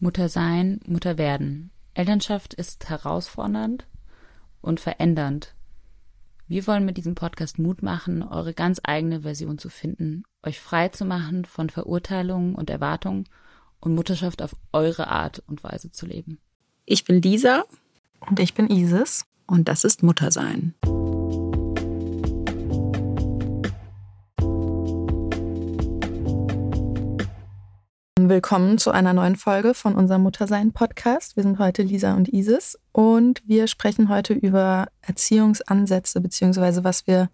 Mutter sein, Mutter werden. Elternschaft ist herausfordernd und verändernd. Wir wollen mit diesem Podcast Mut machen, eure ganz eigene Version zu finden, euch frei zu machen von Verurteilungen und Erwartungen und Mutterschaft auf eure Art und Weise zu leben. Ich bin Lisa. Und ich bin Isis. Und das ist Muttersein. Willkommen zu einer neuen Folge von unserem Muttersein Podcast. Wir sind heute Lisa und Isis und wir sprechen heute über Erziehungsansätze beziehungsweise was wir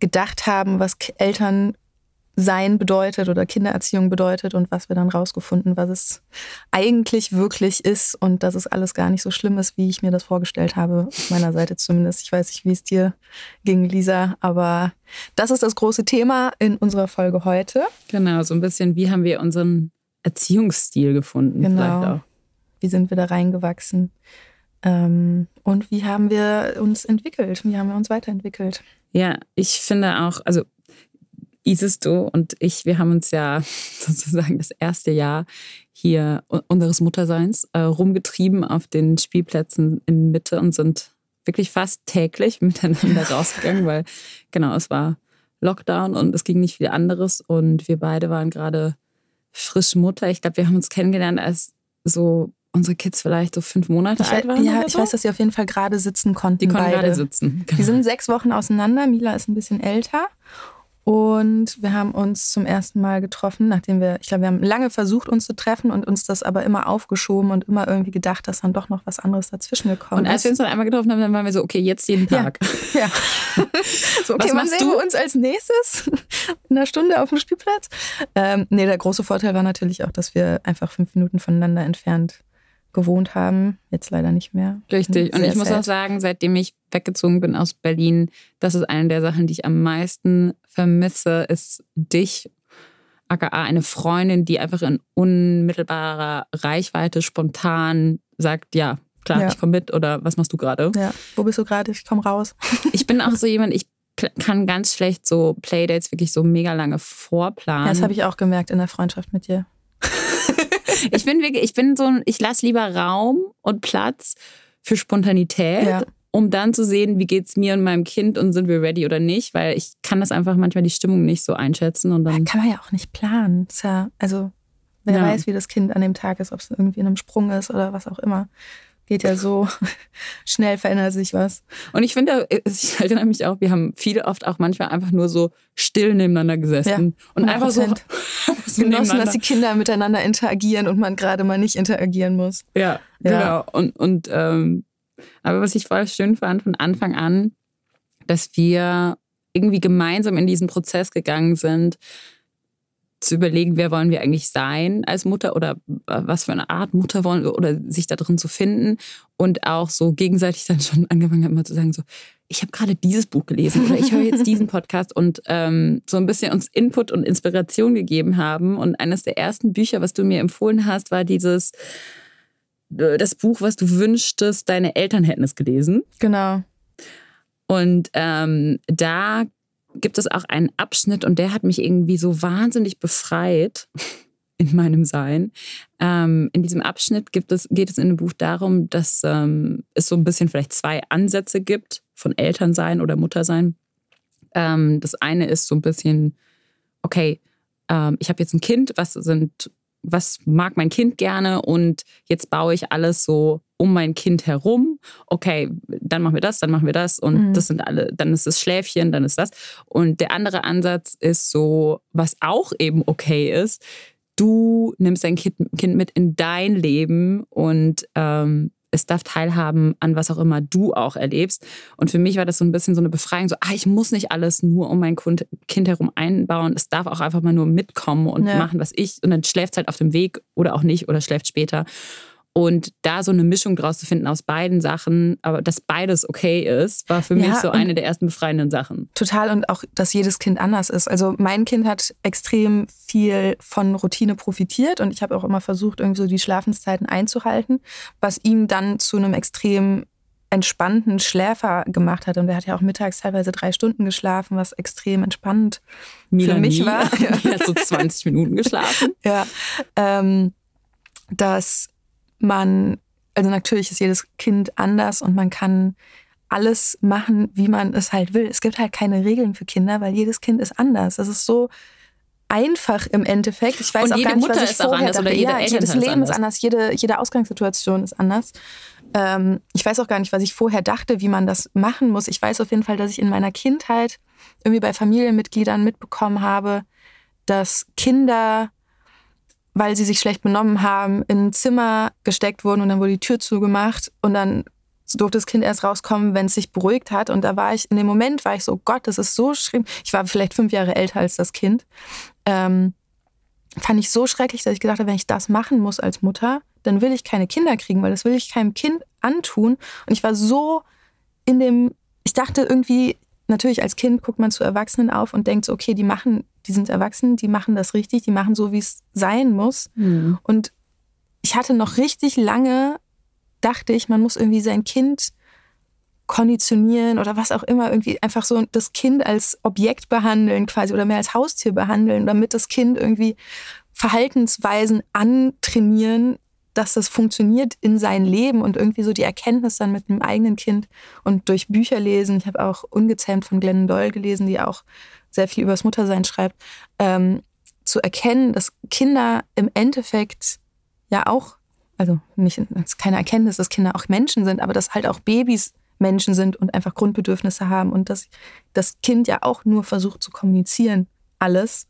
gedacht haben, was Elternsein bedeutet oder Kindererziehung bedeutet und was wir dann rausgefunden, was es eigentlich wirklich ist und dass es alles gar nicht so schlimm ist, wie ich mir das vorgestellt habe, auf meiner Seite zumindest. Ich weiß nicht, wie es dir ging, Lisa, aber das ist das große Thema in unserer Folge heute. Genau, so ein bisschen, wie haben wir unseren Erziehungsstil gefunden. Genau. Wie sind wir da reingewachsen? Ähm, und wie haben wir uns entwickelt? Wie haben wir uns weiterentwickelt? Ja, ich finde auch, also Isis, du und ich, wir haben uns ja sozusagen das erste Jahr hier unseres Mutterseins äh, rumgetrieben auf den Spielplätzen in Mitte und sind wirklich fast täglich miteinander rausgegangen, weil genau, es war Lockdown und es ging nicht viel anderes und wir beide waren gerade frisch Mutter. Ich glaube, wir haben uns kennengelernt, als so unsere Kids vielleicht so fünf Monate ich, alt waren. Ja, ich weiß, dass sie auf jeden Fall gerade sitzen konnten. Die konnten gerade sitzen. Genau. Die sind sechs Wochen auseinander. Mila ist ein bisschen älter. Und wir haben uns zum ersten Mal getroffen, nachdem wir, ich glaube, wir haben lange versucht, uns zu treffen und uns das aber immer aufgeschoben und immer irgendwie gedacht, dass dann doch noch was anderes dazwischen gekommen ist. Und als wir uns dann einmal getroffen haben, dann waren wir so, okay, jetzt jeden Tag. Ja. ja. so, okay, was wann sehen du? wir uns als nächstes? In einer Stunde auf dem Spielplatz? Ähm, nee, der große Vorteil war natürlich auch, dass wir einfach fünf Minuten voneinander entfernt gewohnt haben. Jetzt leider nicht mehr. Richtig. Und ich muss auch sagen, seitdem ich weggezogen bin aus Berlin, das ist eine der Sachen, die ich am meisten vermisse, ist dich, aka eine Freundin, die einfach in unmittelbarer Reichweite spontan sagt, ja, klar, ja. ich komme mit oder was machst du gerade? Ja, wo bist du gerade? Ich komme raus. ich bin auch so jemand, ich kann ganz schlecht so Playdates wirklich so mega lange vorplanen. Ja, das habe ich auch gemerkt in der Freundschaft mit dir. ich bin wirklich, ich bin so ein, ich lasse lieber Raum und Platz für Spontanität. Ja. Um dann zu sehen, wie geht es mir und meinem Kind und sind wir ready oder nicht, weil ich kann das einfach manchmal die Stimmung nicht so einschätzen. Und dann kann man ja auch nicht planen. Ja, also wer ja. weiß, wie das Kind an dem Tag ist, ob es irgendwie in einem Sprung ist oder was auch immer geht ja so schnell verändert sich was. Und ich finde, ich erinnere mich auch, wir haben viele oft auch manchmal einfach nur so still nebeneinander gesessen ja, und einfach so, so genossen, dass die Kinder miteinander interagieren und man gerade mal nicht interagieren muss. Ja, ja. genau. Und, und ähm, aber was ich voll schön fand von Anfang an, dass wir irgendwie gemeinsam in diesen Prozess gegangen sind, zu überlegen, wer wollen wir eigentlich sein als Mutter oder äh, was für eine Art Mutter wollen wir oder sich da drin zu finden und auch so gegenseitig dann schon angefangen haben, immer zu sagen, so, ich habe gerade dieses Buch gelesen oder ich höre jetzt diesen Podcast und ähm, so ein bisschen uns Input und Inspiration gegeben haben. Und eines der ersten Bücher, was du mir empfohlen hast, war dieses, äh, das Buch, was du wünschtest, deine Eltern hätten es gelesen. Genau. Und ähm, da gibt es auch einen Abschnitt und der hat mich irgendwie so wahnsinnig befreit in meinem Sein. Ähm, in diesem Abschnitt es, geht es in dem Buch darum, dass ähm, es so ein bisschen vielleicht zwei Ansätze gibt von Elternsein oder Muttersein. Ähm, das eine ist so ein bisschen, okay, ähm, ich habe jetzt ein Kind, was sind was mag mein Kind gerne und jetzt baue ich alles so um mein Kind herum. Okay, dann machen wir das, dann machen wir das und mhm. das sind alle, dann ist es Schläfchen, dann ist das. Und der andere Ansatz ist so, was auch eben okay ist, du nimmst dein Kind, kind mit in dein Leben und ähm, es darf teilhaben an was auch immer du auch erlebst. Und für mich war das so ein bisschen so eine Befreiung, so, ah, ich muss nicht alles nur um mein Kind herum einbauen. Es darf auch einfach mal nur mitkommen und ja. machen, was ich. Und dann schläft es halt auf dem Weg oder auch nicht oder schläft später. Und da so eine Mischung draus zu finden aus beiden Sachen, aber dass beides okay ist, war für ja, mich so eine der ersten befreienden Sachen. Total und auch, dass jedes Kind anders ist. Also mein Kind hat extrem viel von Routine profitiert und ich habe auch immer versucht, irgendwie so die Schlafenszeiten einzuhalten, was ihm dann zu einem extrem entspannten Schläfer gemacht hat. Und er hat ja auch mittags teilweise drei Stunden geschlafen, was extrem entspannend Mila für mich war. Er hat so 20 Minuten geschlafen. Ja. Ähm, dass man, also natürlich ist jedes Kind anders und man kann alles machen, wie man es halt will. Es gibt halt keine Regeln für Kinder, weil jedes Kind ist anders. Das ist so einfach im Endeffekt. Ich weiß Und auch jede gar nicht, Mutter was ich ist vorher anders dachte. oder jeder ja, jedes ist Leben anders. ist anders, jede, jede Ausgangssituation ist anders. Ähm, ich weiß auch gar nicht, was ich vorher dachte, wie man das machen muss. Ich weiß auf jeden Fall, dass ich in meiner Kindheit irgendwie bei Familienmitgliedern mitbekommen habe, dass Kinder, weil sie sich schlecht benommen haben, in ein Zimmer gesteckt wurden und dann wurde die Tür zugemacht und dann durfte das Kind erst rauskommen, wenn es sich beruhigt hat. Und da war ich, in dem Moment war ich so, Gott, das ist so schlimm. Ich war vielleicht fünf Jahre älter als das Kind. Ähm, fand ich so schrecklich, dass ich gedacht habe, wenn ich das machen muss als Mutter, dann will ich keine Kinder kriegen, weil das will ich keinem Kind antun. Und ich war so in dem, ich dachte irgendwie, natürlich als Kind guckt man zu Erwachsenen auf und denkt so, okay, die machen, die sind erwachsen, die machen das richtig, die machen so, wie es sein muss. Hm. Und ich hatte noch richtig lange, dachte ich, man muss irgendwie sein Kind konditionieren oder was auch immer, irgendwie einfach so das Kind als Objekt behandeln quasi oder mehr als Haustier behandeln, damit das Kind irgendwie Verhaltensweisen antrainieren, dass das funktioniert in sein Leben und irgendwie so die Erkenntnis dann mit einem eigenen Kind und durch Bücher lesen. Ich habe auch Ungezähmt von Glennon Doyle gelesen, die auch sehr viel über das Muttersein schreibt, ähm, zu erkennen, dass Kinder im Endeffekt ja auch, also nicht, das ist keine Erkenntnis, dass Kinder auch Menschen sind, aber dass halt auch Babys Menschen sind und einfach Grundbedürfnisse haben und dass das Kind ja auch nur versucht zu kommunizieren, alles.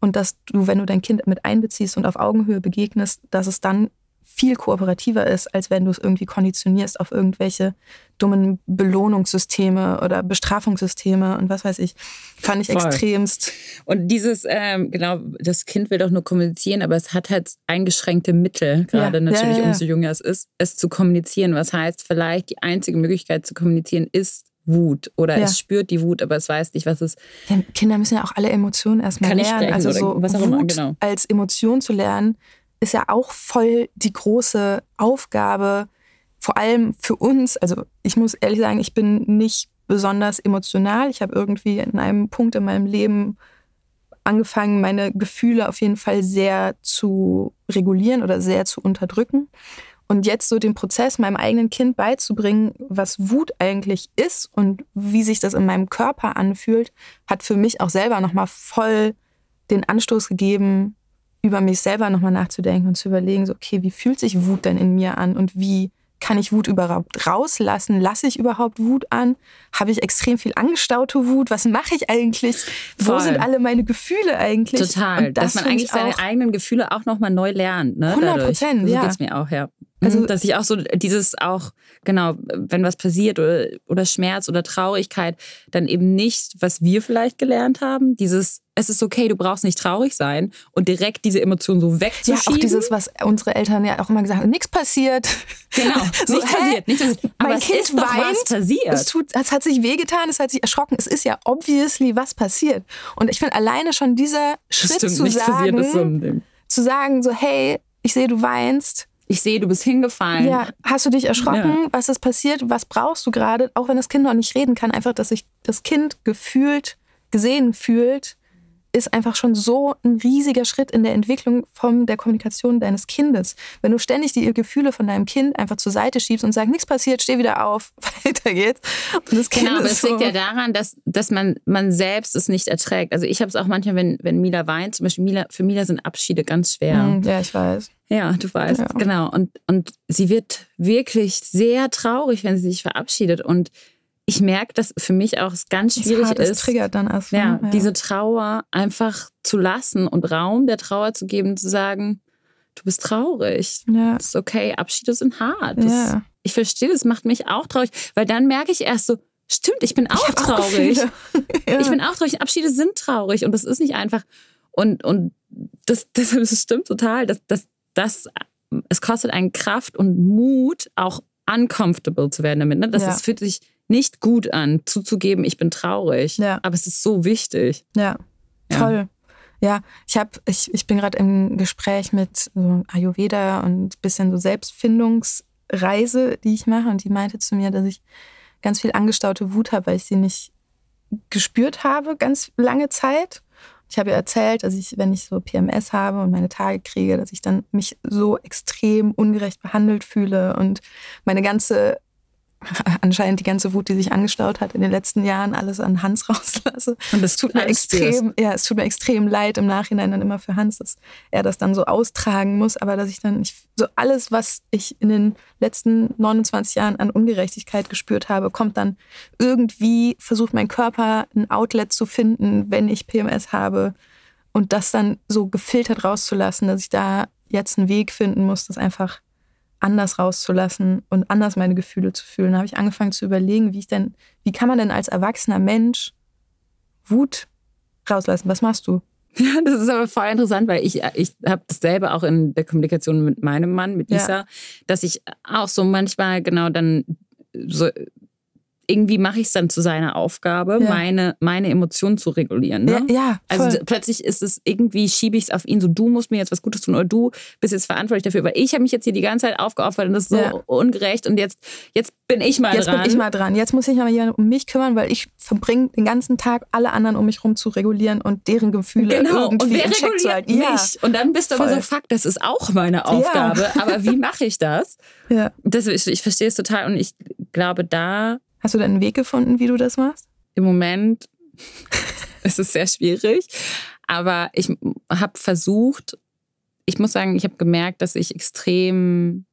Und dass du, wenn du dein Kind mit einbeziehst und auf Augenhöhe begegnest, dass es dann viel kooperativer ist, als wenn du es irgendwie konditionierst auf irgendwelche dummen Belohnungssysteme oder Bestrafungssysteme und was weiß ich. Fand ich Voll. extremst. Und dieses, ähm, genau, das Kind will doch nur kommunizieren, aber es hat halt eingeschränkte Mittel, gerade Ja, natürlich, ja, ja, ja. umso jünger es ist, es zu kommunizieren. Was heißt, vielleicht die einzige Möglichkeit zu kommunizieren ist Wut oder Ja. es spürt die Wut, aber es weiß nicht, was es Ja, Kinder müssen ja auch alle Emotionen erstmal lernen. sprechen Also oder so was auch Wut immer, genau. als Emotion zu lernen, ist ja auch voll die große Aufgabe, vor allem für uns. Also ich muss ehrlich sagen, ich bin nicht besonders emotional. Ich habe irgendwie in einem Punkt in meinem Leben angefangen, meine Gefühle auf jeden Fall sehr zu regulieren oder sehr zu unterdrücken. Und jetzt so den Prozess meinem eigenen Kind beizubringen, was Wut eigentlich ist und wie sich das in meinem Körper anfühlt, hat für mich auch selber nochmal voll den Anstoß gegeben, über mich selber nochmal nachzudenken und zu überlegen, so, okay, wie fühlt sich Wut denn in mir an und wie kann ich Wut überhaupt rauslassen? Lasse ich überhaupt Wut an? Habe ich extrem viel angestaute Wut? Was mache ich eigentlich? Wo Voll. sind alle meine Gefühle eigentlich? total, das dass man eigentlich ich seine eigenen Gefühle auch nochmal neu lernt. Ne, 100 dadurch. Prozent, so ja. geht's mir auch, ja. Also- Also, dass ich auch so dieses auch, genau, wenn was passiert oder, oder Schmerz oder Traurigkeit, dann eben nicht, was wir vielleicht gelernt haben, dieses, es ist okay, du brauchst nicht traurig sein und direkt diese Emotion so Ja, wegzuschieben. auch dieses, was unsere Eltern ja auch immer gesagt haben, nichts passiert. Genau, So, nichts passiert. Nichts passiert. Aber mein es Kind ist weint, was passiert. Es, tut, es hat sich wehgetan, es hat sich erschrocken. Es ist ja obviously was passiert. Und ich finde alleine schon dieser Schritt Stimmt, zu sagen, zu sagen, so, hey, ich sehe, du weinst. Ich sehe, du bist hingefallen. Ja, hast du dich erschrocken? Was ist passiert? Was brauchst du gerade? Auch wenn das Kind noch nicht reden kann, einfach, dass sich das Kind gefühlt, gesehen fühlt, ist einfach schon so ein riesiger Schritt in der Entwicklung von der Kommunikation deines Kindes. Wenn du ständig die Gefühle von deinem Kind einfach zur Seite schiebst und sagst, nichts passiert, steh wieder auf, weiter geht's. Und das Kind Genau, aber es so, liegt ja daran, dass, dass man, man selbst es nicht erträgt. Also ich habe es auch manchmal, wenn, wenn Mila weint, zum Beispiel Mila, für Mila sind Abschiede ganz schwer. Hm, ja, ich weiß. Ja, du weißt, Ja. genau. Und, und sie wird wirklich sehr traurig, wenn sie sich verabschiedet. Und ich merke, dass für mich auch es ganz schwierig das ist, triggert dann erst. ja, ne? diese Trauer einfach zu lassen und Raum der Trauer zu geben, zu sagen, du bist traurig. ja. Das ist okay, Abschiede sind hart. Das, Ja. Ich verstehe, das macht mich auch traurig, weil dann merke ich erst so, stimmt, ich bin auch Ich auch traurig. Gefühle. ja. Ich bin auch traurig. Abschiede sind traurig und das ist nicht einfach. Und, und das, das, das stimmt total. Das, das, das, es kostet einen Kraft und Mut, auch uncomfortable zu werden damit. Ne? Das, Ja. das fühlt sich nicht gut an, zuzugeben, ich bin traurig. Ja. Aber es ist so wichtig. Ja, Ja. voll. Ja, ich habe, ich, ich bin gerade im Gespräch mit so Ayurveda und ein bisschen so Selbstfindungsreise, die ich mache. Und die meinte zu mir, dass ich ganz viel angestaute Wut habe, weil ich sie nicht gespürt habe, ganz lange Zeit. Ich habe ja erzählt, dass ich, wenn ich so PMS habe und meine Tage kriege, dass ich dann mich so extrem ungerecht behandelt fühle und meine ganze anscheinend die ganze Wut, die sich angestaut hat in den letzten Jahren, alles an Hans rauslasse. Und es tut mir extrem, ja, es tut mir extrem leid im Nachhinein dann immer für Hans, dass er das dann so austragen muss, aber dass ich dann ich, so alles, was ich in den letzten 29 Jahren an Ungerechtigkeit gespürt habe, kommt dann irgendwie versucht mein Körper ein Outlet zu finden, wenn ich PMS habe und das dann so gefiltert rauszulassen, dass ich da jetzt einen Weg finden muss, das einfach anders rauszulassen und anders meine Gefühle zu fühlen. Da habe ich angefangen zu überlegen, wie ich denn, wie kann man denn als erwachsener Mensch Wut rauslassen? Was machst du? Ja, das ist aber voll interessant, weil ich, ich habe dasselbe auch in der Kommunikation mit meinem Mann, mit Lisa, ja. dass ich auch so manchmal genau dann so irgendwie mache ich es dann zu seiner Aufgabe, ja. meine, meine Emotionen zu regulieren. Ne? Ja, ja Also plötzlich ist es irgendwie, schiebe ich es auf ihn, so du musst mir jetzt was Gutes tun oder du bist jetzt verantwortlich dafür. Aber ich habe mich jetzt hier die ganze Zeit aufgeopfert und das ist so ja. ungerecht und jetzt, jetzt bin ich mal jetzt dran. Jetzt bin ich mal dran. Jetzt muss ich mal jemand um mich kümmern, weil ich verbringe den ganzen Tag alle anderen um mich rum zu regulieren und deren Gefühle genau. irgendwie und wer in Check zu halten. Ja. Mich. Und dann bist du aber so, fuck, das ist auch meine Aufgabe. Aber wie mache ich das? Ja. Das, ich, ich verstehe es total und ich glaube, da Hast du da einen Weg gefunden, wie du das machst? Im Moment ist es sehr schwierig, aber ich habe versucht, ich muss sagen, ich habe gemerkt, dass ich extrem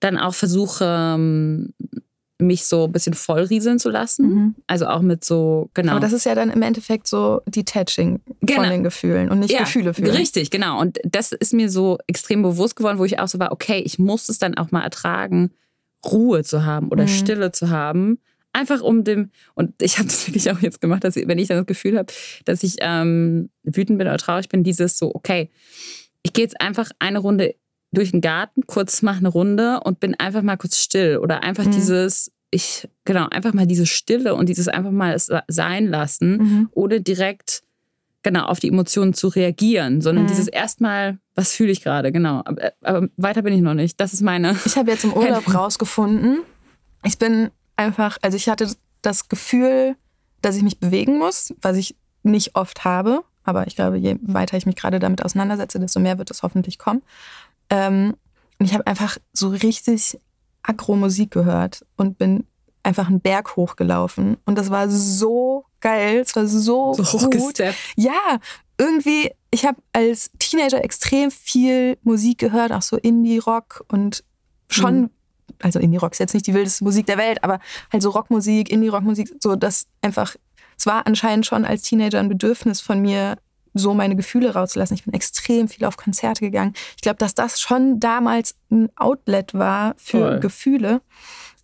dann auch versuche, ähm, mich so ein bisschen vollrieseln zu lassen. Mhm. Also auch mit so, genau. Aber das ist ja dann im Endeffekt so Detaching genau. von den Gefühlen und nicht ja, Gefühle fühlen. Richtig, genau. Und das ist mir so extrem bewusst geworden, wo ich auch so war, okay, ich muss es dann auch mal ertragen, Ruhe zu haben oder mhm. Stille zu haben. Einfach um dem, und ich habe das wirklich auch jetzt gemacht, dass wenn ich dann das Gefühl habe, dass ich ähm, wütend bin oder traurig bin, dieses so, okay, ich gehe jetzt einfach eine Runde durch den Garten, kurz mache eine Runde und bin einfach mal kurz still. Oder einfach mhm. dieses, ich, genau, einfach mal diese Stille und dieses einfach mal sein lassen, mhm. ohne direkt genau auf die Emotionen zu reagieren, sondern mhm. dieses erstmal, was fühle ich gerade, genau. Aber, aber, weiter bin ich noch nicht. Das ist meine. Ich habe jetzt im Urlaub rausgefunden, ich bin einfach, also ich hatte das Gefühl, dass ich mich bewegen muss, was ich nicht oft habe. Aber ich glaube, je weiter ich mich gerade damit auseinandersetze, desto mehr wird es hoffentlich kommen. Ähm, und ich habe einfach so richtig Agro-Musik gehört und bin einfach einen Berg hochgelaufen. Und das war so geil. Es war so, so gut. Ja, irgendwie, ich habe als Teenager extrem viel Musik gehört, auch so Indie-Rock und schon, mhm. also Indie-Rock ist jetzt nicht die wildeste Musik der Welt, aber halt so Rockmusik, Indie-Rockmusik, so das einfach, es war anscheinend schon als Teenager ein Bedürfnis von mir, so meine Gefühle rauszulassen. Ich bin extrem viel auf Konzerte gegangen. Ich glaube, dass das schon damals ein Outlet war für Voll. Gefühle.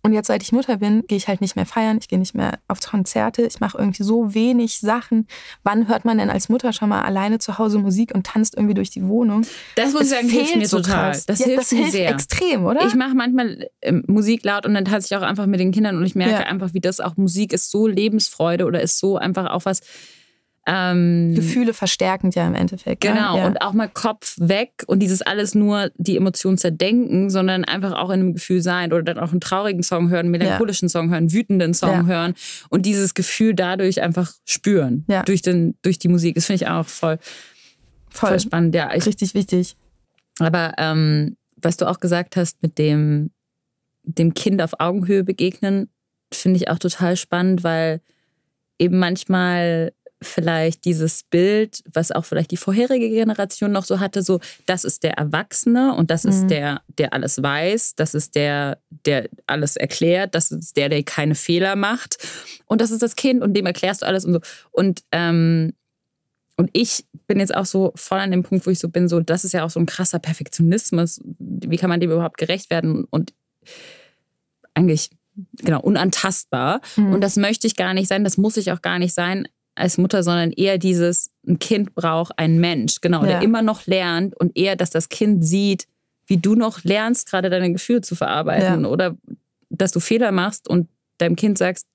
Und jetzt, seit ich Mutter bin, gehe ich halt nicht mehr feiern, ich gehe nicht mehr auf Konzerte, ich mache irgendwie so wenig Sachen. Wann hört man denn als Mutter schon mal alleine zu Hause Musik und tanzt irgendwie durch die Wohnung? Das muss ich sagen, hilft mir so total. Krass. Das ja, hilft das mir hilft sehr. extrem, oder? Ich mache manchmal ähm, Musik laut und dann tanze ich auch einfach mit den Kindern und ich merke ja. einfach, wie das auch Musik ist so Lebensfreude oder ist so einfach auch was, ähm, Gefühle verstärkend ja im Endeffekt. Ne? Genau, ja. und auch mal Kopf weg und dieses alles nur die Emotionen zerdenken, sondern einfach auch in einem Gefühl sein oder dann auch einen traurigen Song hören, einen melancholischen ja. Song hören, einen wütenden Song ja. hören und dieses Gefühl dadurch einfach spüren durch, den, durch die Musik. Das finde ich auch voll, voll, voll spannend. Ja, ich, Richtig wichtig. Aber ähm, was du auch gesagt hast mit dem, dem Kind auf Augenhöhe begegnen, finde ich auch total spannend, weil eben manchmal vielleicht dieses Bild, was auch vielleicht die vorherige Generation noch so hatte, so das ist der Erwachsene und das mhm. ist der, der alles weiß, das ist der, der alles erklärt, das ist der, der keine Fehler macht und das ist das Kind und dem erklärst du alles und so und ähm, und ich bin jetzt auch so voll an dem Punkt, wo ich so bin, so das ist ja auch so ein krasser Perfektionismus. Wie kann man dem überhaupt gerecht werden? Und eigentlich genau unantastbar. Mhm. Und das möchte ich gar nicht sein, das muss ich auch gar nicht sein als Mutter, sondern eher dieses, ein Kind braucht einen Mensch, genau, ja. der immer noch lernt und eher, dass das Kind sieht, wie du noch lernst, gerade deine Gefühle zu verarbeiten ja. oder dass du Fehler machst und deinem Kind sagst,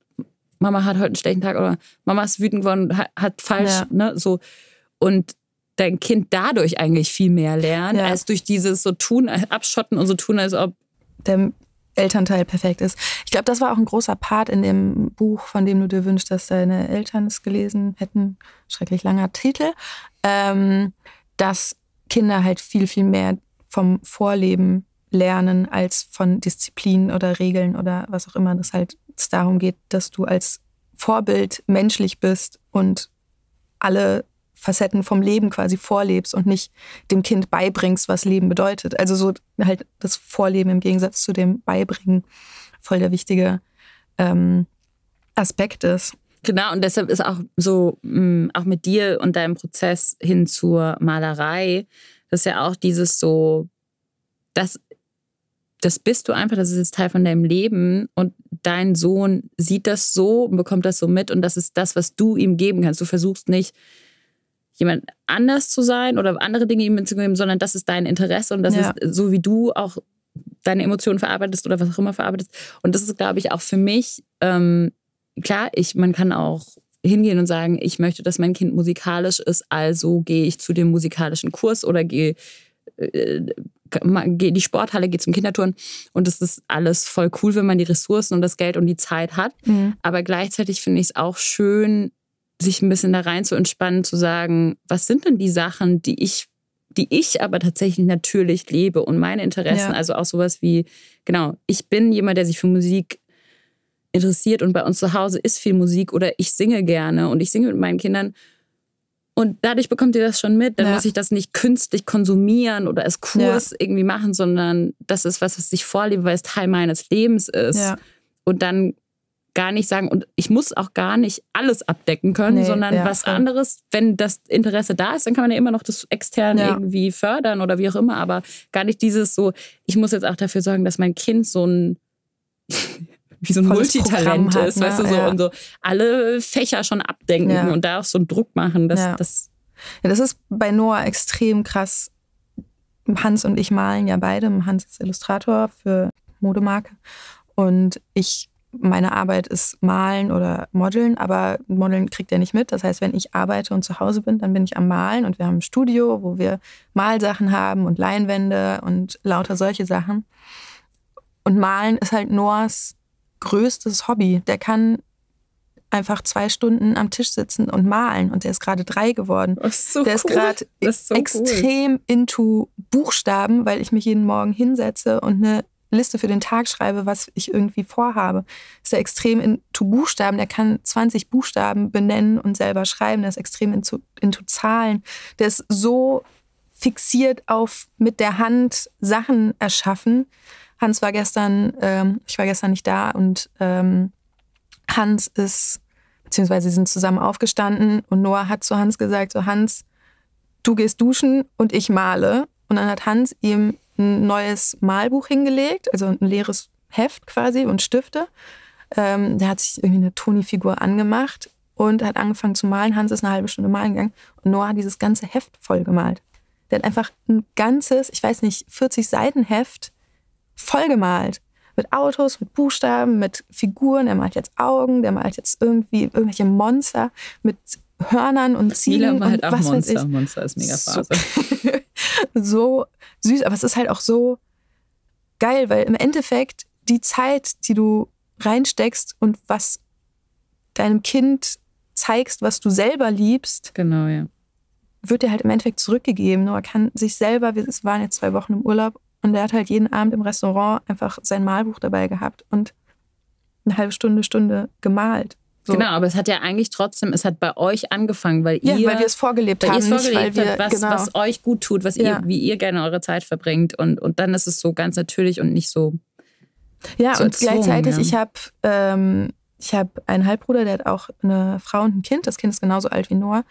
Mama hat heute einen schlechten Tag oder Mama ist wütend geworden, hat, hat falsch, ja. ne, so. Und dein Kind dadurch eigentlich viel mehr lernt, als durch dieses so tun, abschotten und so tun, als ob der Elternteil perfekt ist. Ich glaube, das war auch ein großer Part in dem Buch, von dem du dir wünschst, dass deine Eltern es gelesen hätten. Schrecklich langer Titel. Ähm, dass Kinder halt viel, viel mehr vom Vorleben lernen als von Disziplin oder Regeln oder was auch immer. Dass halt es darum geht, dass du als Vorbild menschlich bist und alle Facetten vom Leben quasi vorlebst und nicht dem Kind beibringst, was Leben bedeutet. Also so halt das Vorleben im Gegensatz zu dem Beibringen voll der wichtige ähm, Aspekt ist. Genau, und deshalb ist auch so, mh, auch mit dir und deinem Prozess hin zur Malerei, das ist ja auch dieses so, das, das bist du einfach, das ist jetzt Teil von deinem Leben und dein Sohn sieht das so und bekommt das so mit und das ist das, was du ihm geben kannst. Du versuchst nicht, jemand anders zu sein oder andere Dinge ihm zu geben, sondern das ist dein Interesse und das ja. ist so, wie du auch deine Emotionen verarbeitest oder was auch immer verarbeitest. Und das ist, glaube ich, auch für mich, ähm, klar, ich, man kann auch hingehen und sagen, ich möchte, dass mein Kind musikalisch ist, also gehe ich zu dem musikalischen Kurs oder gehe äh, gehe in die Sporthalle, gehe zum Kinderturnen und das ist alles voll cool, wenn man die Ressourcen und das Geld und die Zeit hat. Mhm. Aber gleichzeitig finde ich es auch schön, sich ein bisschen da rein zu entspannen, zu sagen, was sind denn die Sachen, die ich, die ich aber tatsächlich natürlich lebe und meine Interessen, ja. also auch sowas wie, genau, ich bin jemand, der sich für Musik interessiert und bei uns zu Hause ist viel Musik oder ich singe gerne und ich singe mit meinen Kindern. Und dadurch bekommt ihr das schon mit. Dann ja. muss ich das nicht künstlich konsumieren oder als Kurs ja. irgendwie machen, sondern das ist was, was ich vorlebe, weil es Teil meines Lebens ist. Und dann gar nicht sagen, und ich muss auch gar nicht alles abdecken können, nee, sondern ja, was voll. anderes, wenn das Interesse da ist, dann kann man ja immer noch das extern ja. irgendwie fördern oder wie auch immer, aber gar nicht dieses so, ich muss jetzt auch dafür sorgen, dass mein Kind so ein wie so ein Volles Multitalent hat, ist, ne? weißt du, so ja. und so alle Fächer schon abdenken und da auch so einen Druck machen, dass das ja, das ist bei Noah extrem krass. Hans und ich malen ja beide. Hans ist Illustrator für Modemarke und ich meine Arbeit ist Malen oder Modeln, aber Modeln kriegt er nicht mit. Das heißt, wenn ich arbeite und zu Hause bin, dann bin ich am Malen und wir haben ein Studio, wo wir Malsachen haben und Leinwände und lauter solche Sachen. Und Malen ist halt Noahs größtes Hobby. Der kann einfach zwei Stunden am Tisch sitzen und malen und der ist gerade drei geworden. Ist so der cool. ist gerade so extrem cool. into Buchstaben, weil ich mich jeden Morgen hinsetze und eine Liste für den Tag schreibe, was ich irgendwie vorhabe. Ist er extrem into Buchstaben. Der kann 20 Buchstaben benennen und selber schreiben. Der ist extrem into, into Zahlen. Der ist so fixiert auf mit der Hand Sachen erschaffen. Hans war gestern, ähm, ich war gestern nicht da und ähm, Hans ist, beziehungsweise sie sind zusammen aufgestanden und Noah hat zu Hans gesagt, so Hans, du gehst duschen und ich male. Und dann hat Hans ihm ein neues Malbuch hingelegt, also ein leeres Heft quasi und Stifte. Ähm, der hat sich irgendwie eine Toni-Figur angemacht und hat angefangen zu malen. Hans ist eine halbe Stunde malen gegangen und Noah hat dieses ganze Heft voll gemalt. Der hat einfach ein ganzes, ich weiß nicht, 40 Seiten Heft voll gemalt. Mit Autos, mit Buchstaben, mit Figuren. Er malt jetzt Augen, der malt jetzt irgendwie irgendwelche Monster mit Hörnern und Ziegen. Mila malt und auch was Monster. Monster ist mega Phase. So, so süß, aber es ist halt auch so geil, weil im Endeffekt die Zeit, die du reinsteckst und was deinem Kind zeigst, was du selber liebst, genau, ja. wird dir halt im Endeffekt zurückgegeben. Nur er kann sich selber, wir waren jetzt zwei Wochen im Urlaub und er hat halt jeden Abend im Restaurant einfach sein Malbuch dabei gehabt und eine halbe Stunde, Stunde gemalt. So. Genau, aber es hat ja eigentlich trotzdem, es hat bei euch angefangen, weil ihr, ja, weil wir es vorgelebt weil haben, es vorgelebt weil wir, was, genau. was euch gut tut, was ja. ihr, wie ihr gerne eure Zeit verbringt und, und dann ist es so ganz natürlich und nicht so. Ja, so und gleichzeitig, ja. ich habe ähm, ich einen Halbbruder, der hat auch eine Frau und ein Kind. Das Kind ist genauso alt wie Noah.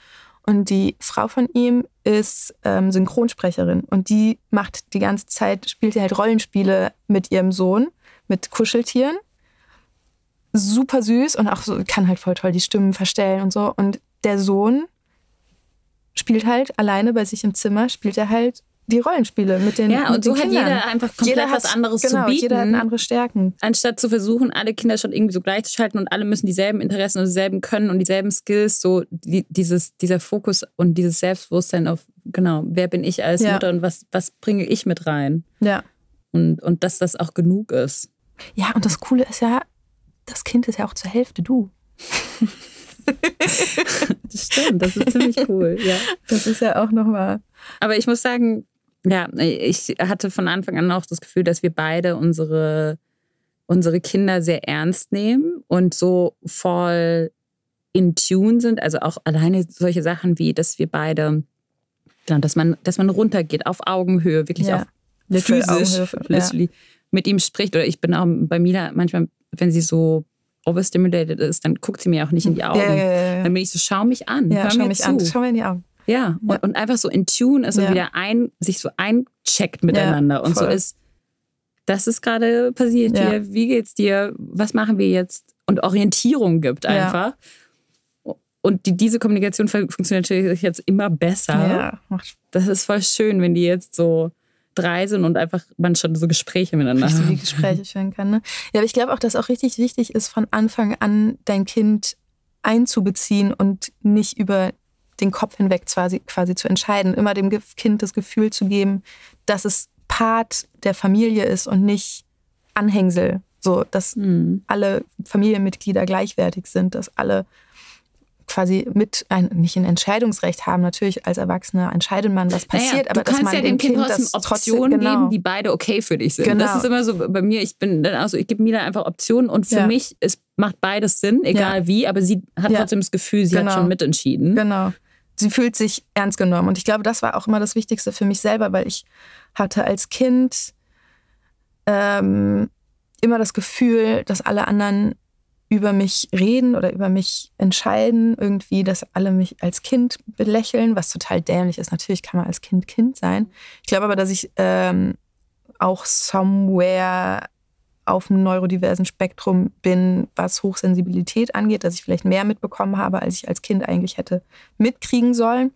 Und die Frau von ihm ist ähm, Synchronsprecherin und die macht die ganze Zeit, spielt halt Rollenspiele mit ihrem Sohn, mit Kuscheltieren super süß und auch so, kann halt voll toll die Stimmen verstellen und so. Und der Sohn spielt halt alleine bei sich im Zimmer, spielt er halt die Rollenspiele mit den Ja, und so hat jeder einfach komplett jeder was anderes genau, zu bieten. Jeder hat andere Stärken. Anstatt zu versuchen, alle Kinder schon irgendwie so gleichzuschalten und alle müssen dieselben Interessen und dieselben Können und dieselben Skills, so die, dieses, dieser Fokus und dieses Selbstbewusstsein auf, genau, wer bin ich als ja. Mutter und was, was bringe ich mit rein? Ja. Und, und dass das auch genug ist. Ja, und das Coole ist ja, das Kind ist ja auch zur Hälfte du. das stimmt, das ist ziemlich cool, ja. Das ist ja auch nochmal. Aber ich muss sagen, ja, ich hatte von Anfang an auch das Gefühl, dass wir beide unsere, unsere Kinder sehr ernst nehmen und so voll in Tune sind. Also auch alleine solche Sachen wie, dass wir beide, dass man, dass man runtergeht auf Augenhöhe, wirklich ja. auf physisch, ja. mit ihm spricht. Oder ich bin auch bei Mila manchmal, wenn sie so overstimulated ist, dann guckt sie mir auch nicht in die Augen. Ja, ja, ja, dann bin ich so, schau mich an. Ja, hör schau mich zu. an. Schau mir in die Augen. Ja, und, und, einfach so in Tune ist und wieder ein, sich so eincheckt miteinander und so ist, das ist gerade passiert hier, wie geht's dir, was machen wir jetzt und Orientierung gibt einfach. Und die, diese Kommunikation funktioniert natürlich jetzt immer besser. Das ist voll schön, wenn die jetzt so drei sind und einfach man schon so Gespräche miteinander haben. Gespräche führen kann. Ne? Ja, aber ich glaube auch, dass auch richtig wichtig ist, von Anfang an dein Kind einzubeziehen und nicht über den Kopf hinweg quasi, quasi zu entscheiden. Immer dem Kind das Gefühl zu geben, dass es Part der Familie ist und nicht Anhängsel. So, dass mhm. alle Familienmitglieder gleichwertig sind, dass alle quasi mit ein, nicht ein Entscheidungsrecht haben. Natürlich als Erwachsener entscheidet man, was passiert, naja, aber dass man ja dem Kind, kind trotzdem Optionen trotzdem, genau. geben, die beide okay für dich sind. Genau. Das ist immer so bei mir. Ich bin dann also ich gebe mir da einfach Optionen und für ja. mich es macht beides Sinn, egal ja. wie, aber sie hat ja. trotzdem das Gefühl, sie genau. hat schon mitentschieden. Genau. Sie fühlt sich ernst genommen und ich glaube, das war auch immer das Wichtigste für mich selber, weil ich hatte als Kind ähm, immer das Gefühl, dass alle anderen über mich reden oder über mich entscheiden, irgendwie, dass alle mich als Kind belächeln, was total dämlich ist. Natürlich kann man als Kind Kind sein. Ich glaube aber, dass ich ähm, auch somewhere auf einem neurodiversen Spektrum bin, was Hochsensibilität angeht, dass ich vielleicht mehr mitbekommen habe, als ich als Kind eigentlich hätte mitkriegen sollen.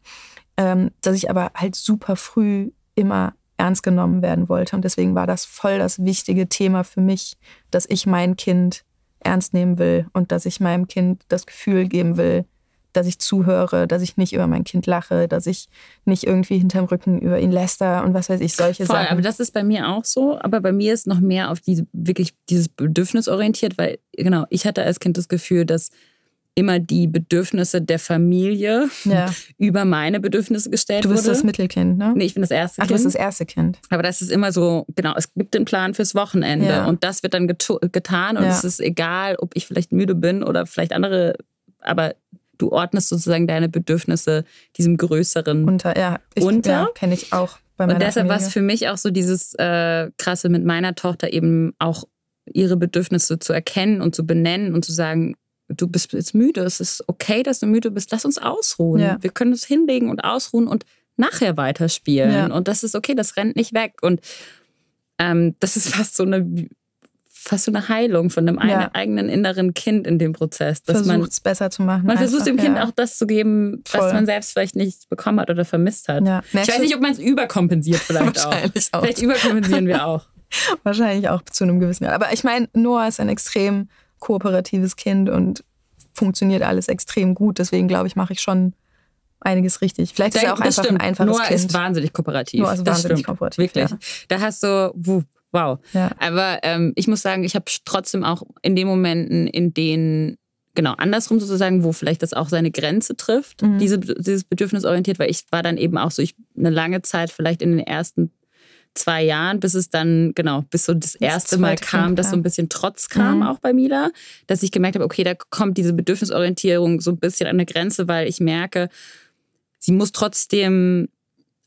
Ähm, dass ich aber halt super früh immer ernst genommen werden wollte. Und deswegen war das voll das wichtige Thema für mich, dass ich mein Kind ernst nehmen will und dass ich meinem Kind das Gefühl geben will, dass ich zuhöre, dass ich nicht über mein Kind lache, dass ich nicht irgendwie hinterm Rücken über ihn läster und was weiß ich, solche Voll, Sachen. Aber das ist bei mir auch so. Aber bei mir ist noch mehr auf diese, wirklich dieses Bedürfnis orientiert, weil, genau, ich hatte als Kind das Gefühl, dass immer die Bedürfnisse der Familie ja. über meine Bedürfnisse gestellt wurde. Du bist wurde. das Mittelkind, ne? Nee, ich bin das erste Ach, Kind. du bist das erste Kind. Aber das ist immer so, genau, es gibt den Plan fürs Wochenende ja. und das wird dann getan und ja. es ist egal, ob ich vielleicht müde bin oder vielleicht andere, aber du ordnest sozusagen deine Bedürfnisse diesem größeren unter. Ja, ich, unter. Ja, kenne ich auch. Bei meiner und deshalb war es für mich auch so dieses äh, krasse mit meiner Tochter eben auch ihre Bedürfnisse zu erkennen und zu benennen und zu sagen, du bist jetzt müde, es ist okay, dass du müde bist, lass uns ausruhen. Ja. Wir können uns hinlegen und ausruhen und nachher weiterspielen. Ja. Und das ist okay, das rennt nicht weg. Und ähm, das ist fast so eine fast so eine Heilung von einem ja. eigenen inneren Kind in dem Prozess. Versucht es besser zu machen. Man einfach, versucht dem Kind ja. auch das zu geben, Voll. was man selbst vielleicht nicht bekommen hat oder vermisst hat. Ja. Ich weiß nicht, ob man es überkompensiert vielleicht auch. auch. Vielleicht überkompensieren wir auch. Wahrscheinlich auch zu einem gewissen Grad. Aber ich meine, Noah ist ein extrem kooperatives Kind und funktioniert alles extrem gut. Deswegen glaube ich, mache ich schon einiges richtig. Vielleicht ist er auch einfach stimmt. ein einfaches Noah Kind. ist wahnsinnig kooperativ. Noah ist das wahnsinnig stimmt. kooperativ. Wirklich. Ja. Da hast du, wow. Ja. Aber ähm, ich muss sagen, ich habe trotzdem auch in den Momenten, in denen genau andersrum sozusagen, wo vielleicht das auch seine Grenze trifft, mhm. diese, dieses Bedürfnis orientiert, weil ich war dann eben auch so, ich eine lange Zeit vielleicht in den ersten zwei Jahren, bis es dann, genau, bis so das erste das Mal kam, dass so ein bisschen Trotz kam, mhm. auch bei Mila, dass ich gemerkt habe, okay, da kommt diese Bedürfnisorientierung so ein bisschen an eine Grenze, weil ich merke, sie muss trotzdem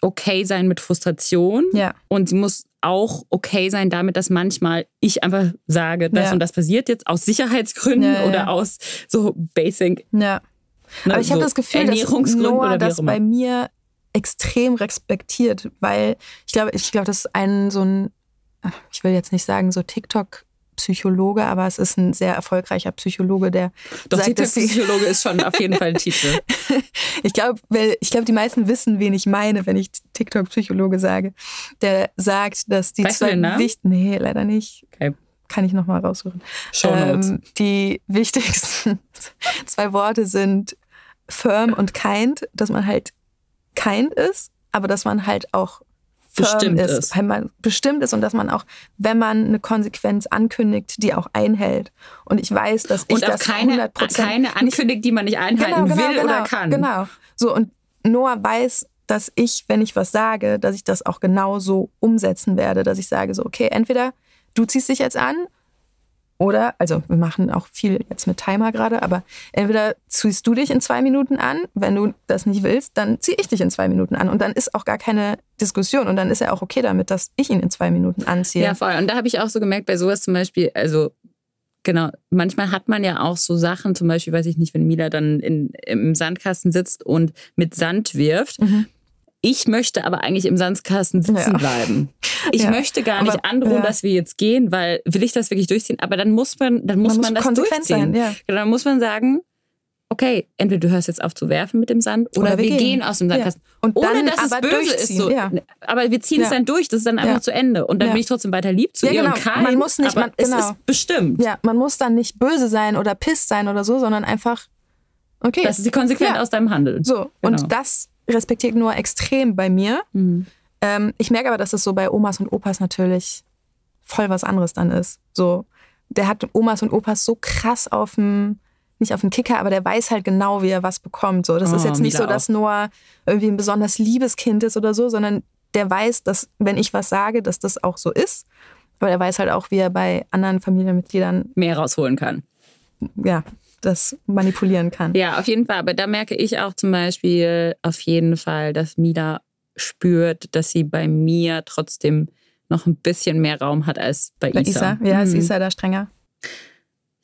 okay sein mit Frustration ja. und sie muss auch okay sein damit, dass manchmal ich einfach sage, das ja. und das passiert jetzt aus Sicherheitsgründen ja, oder aus so Basic. Ja. Ne, Aber ich so habe das Gefühl, dass Noah das bei mir extrem respektiert, weil ich glaube, ich glaube, das ist ein so ein, ich will jetzt nicht sagen so TikTok Psychologe, aber es ist ein sehr erfolgreicher Psychologe, der Doch, sagt, TikTok-Psychologe ist schon auf jeden Fall ein Titel. ich glaube, ich glaube, die meisten wissen, wen ich meine, wenn ich TikTok-Psychologe sage. Der sagt, dass die weißt zwei wichtigen, nee, leider nicht. Okay. Kann ich nochmal raussuchen. Ähm, die wichtigsten zwei Worte sind firm und kind, dass man halt kind ist, aber dass man halt auch bestimmt ist, ist. weil man bestimmt ist und dass man auch, wenn man eine Konsequenz ankündigt, die auch einhält. Und ich weiß, dass ich Und auch das keine, 100% keine ankündigt, die man nicht einhalten will oder kann. Genau. So, und Noah weiß, dass ich, wenn ich was sage, dass ich das auch genau so umsetzen werde, dass ich sage so, okay, entweder du ziehst dich jetzt an oder, also wir machen auch viel jetzt mit Timer gerade, aber entweder ziehst du dich in zwei Minuten an, wenn du das nicht willst, dann ziehe ich dich in zwei Minuten an und dann ist auch gar keine Diskussion und dann ist er auch okay damit, dass ich ihn in zwei Minuten anziehe. Ja, voll. Und da habe ich auch so gemerkt, bei sowas zum Beispiel, also genau, manchmal hat man ja auch so Sachen, zum Beispiel, weiß ich nicht, wenn Mila dann in, im Sandkasten sitzt und mit Sand wirft. Mhm. Ich möchte aber eigentlich im Sandkasten sitzen Ja. bleiben. Ich Ja. möchte gar nicht Aber- androhen, ja. dass wir jetzt gehen, weil will ich das wirklich durchziehen? Aber dann muss man, dann muss man, das konsequent durchziehen. sein, ja. Genau, Dann muss man sagen, okay, entweder du hörst jetzt auf zu werfen mit dem Sand oder, Oder wir gehen. gehen. aus dem. Sandkasten. Und Ohne dass es böse ist. So. Aber wir ziehen es dann durch, das ist dann einfach zu Ende. Und dann bin ich trotzdem weiter lieb zu Ja, ihr genau. und kein, Man muss nicht- aber man- es genau. ist bestimmt. Ja, man muss dann nicht böse sein oder piss sein oder so, sondern einfach, okay. Das ist die Konsequenz Ja. aus deinem Handeln. so, Genau. und das respektiert Noah extrem bei mir. Mhm. Ähm, ich merke aber, dass es so bei Omas und Opas natürlich voll was anderes dann ist. So, der hat Omas und Opas so krass auf dem, nicht auf dem Kicker, aber der weiß halt genau, wie er was bekommt. So, das ist Oh, jetzt nicht so, dass Noah irgendwie ein besonders liebes Kind ist oder so, sondern der weiß, dass wenn ich was sage, dass das auch so ist. Aber er weiß halt auch, wie er bei anderen Familienmitgliedern Mehr rausholen kann. ja, das manipulieren kann. Ja, auf jeden Fall. Aber da merke ich auch zum Beispiel auf jeden Fall, dass Mila spürt, dass sie bei mir trotzdem noch ein bisschen mehr Raum hat als bei, Bei Isa. Isa, ja, ist Mhm. Isa da strenger.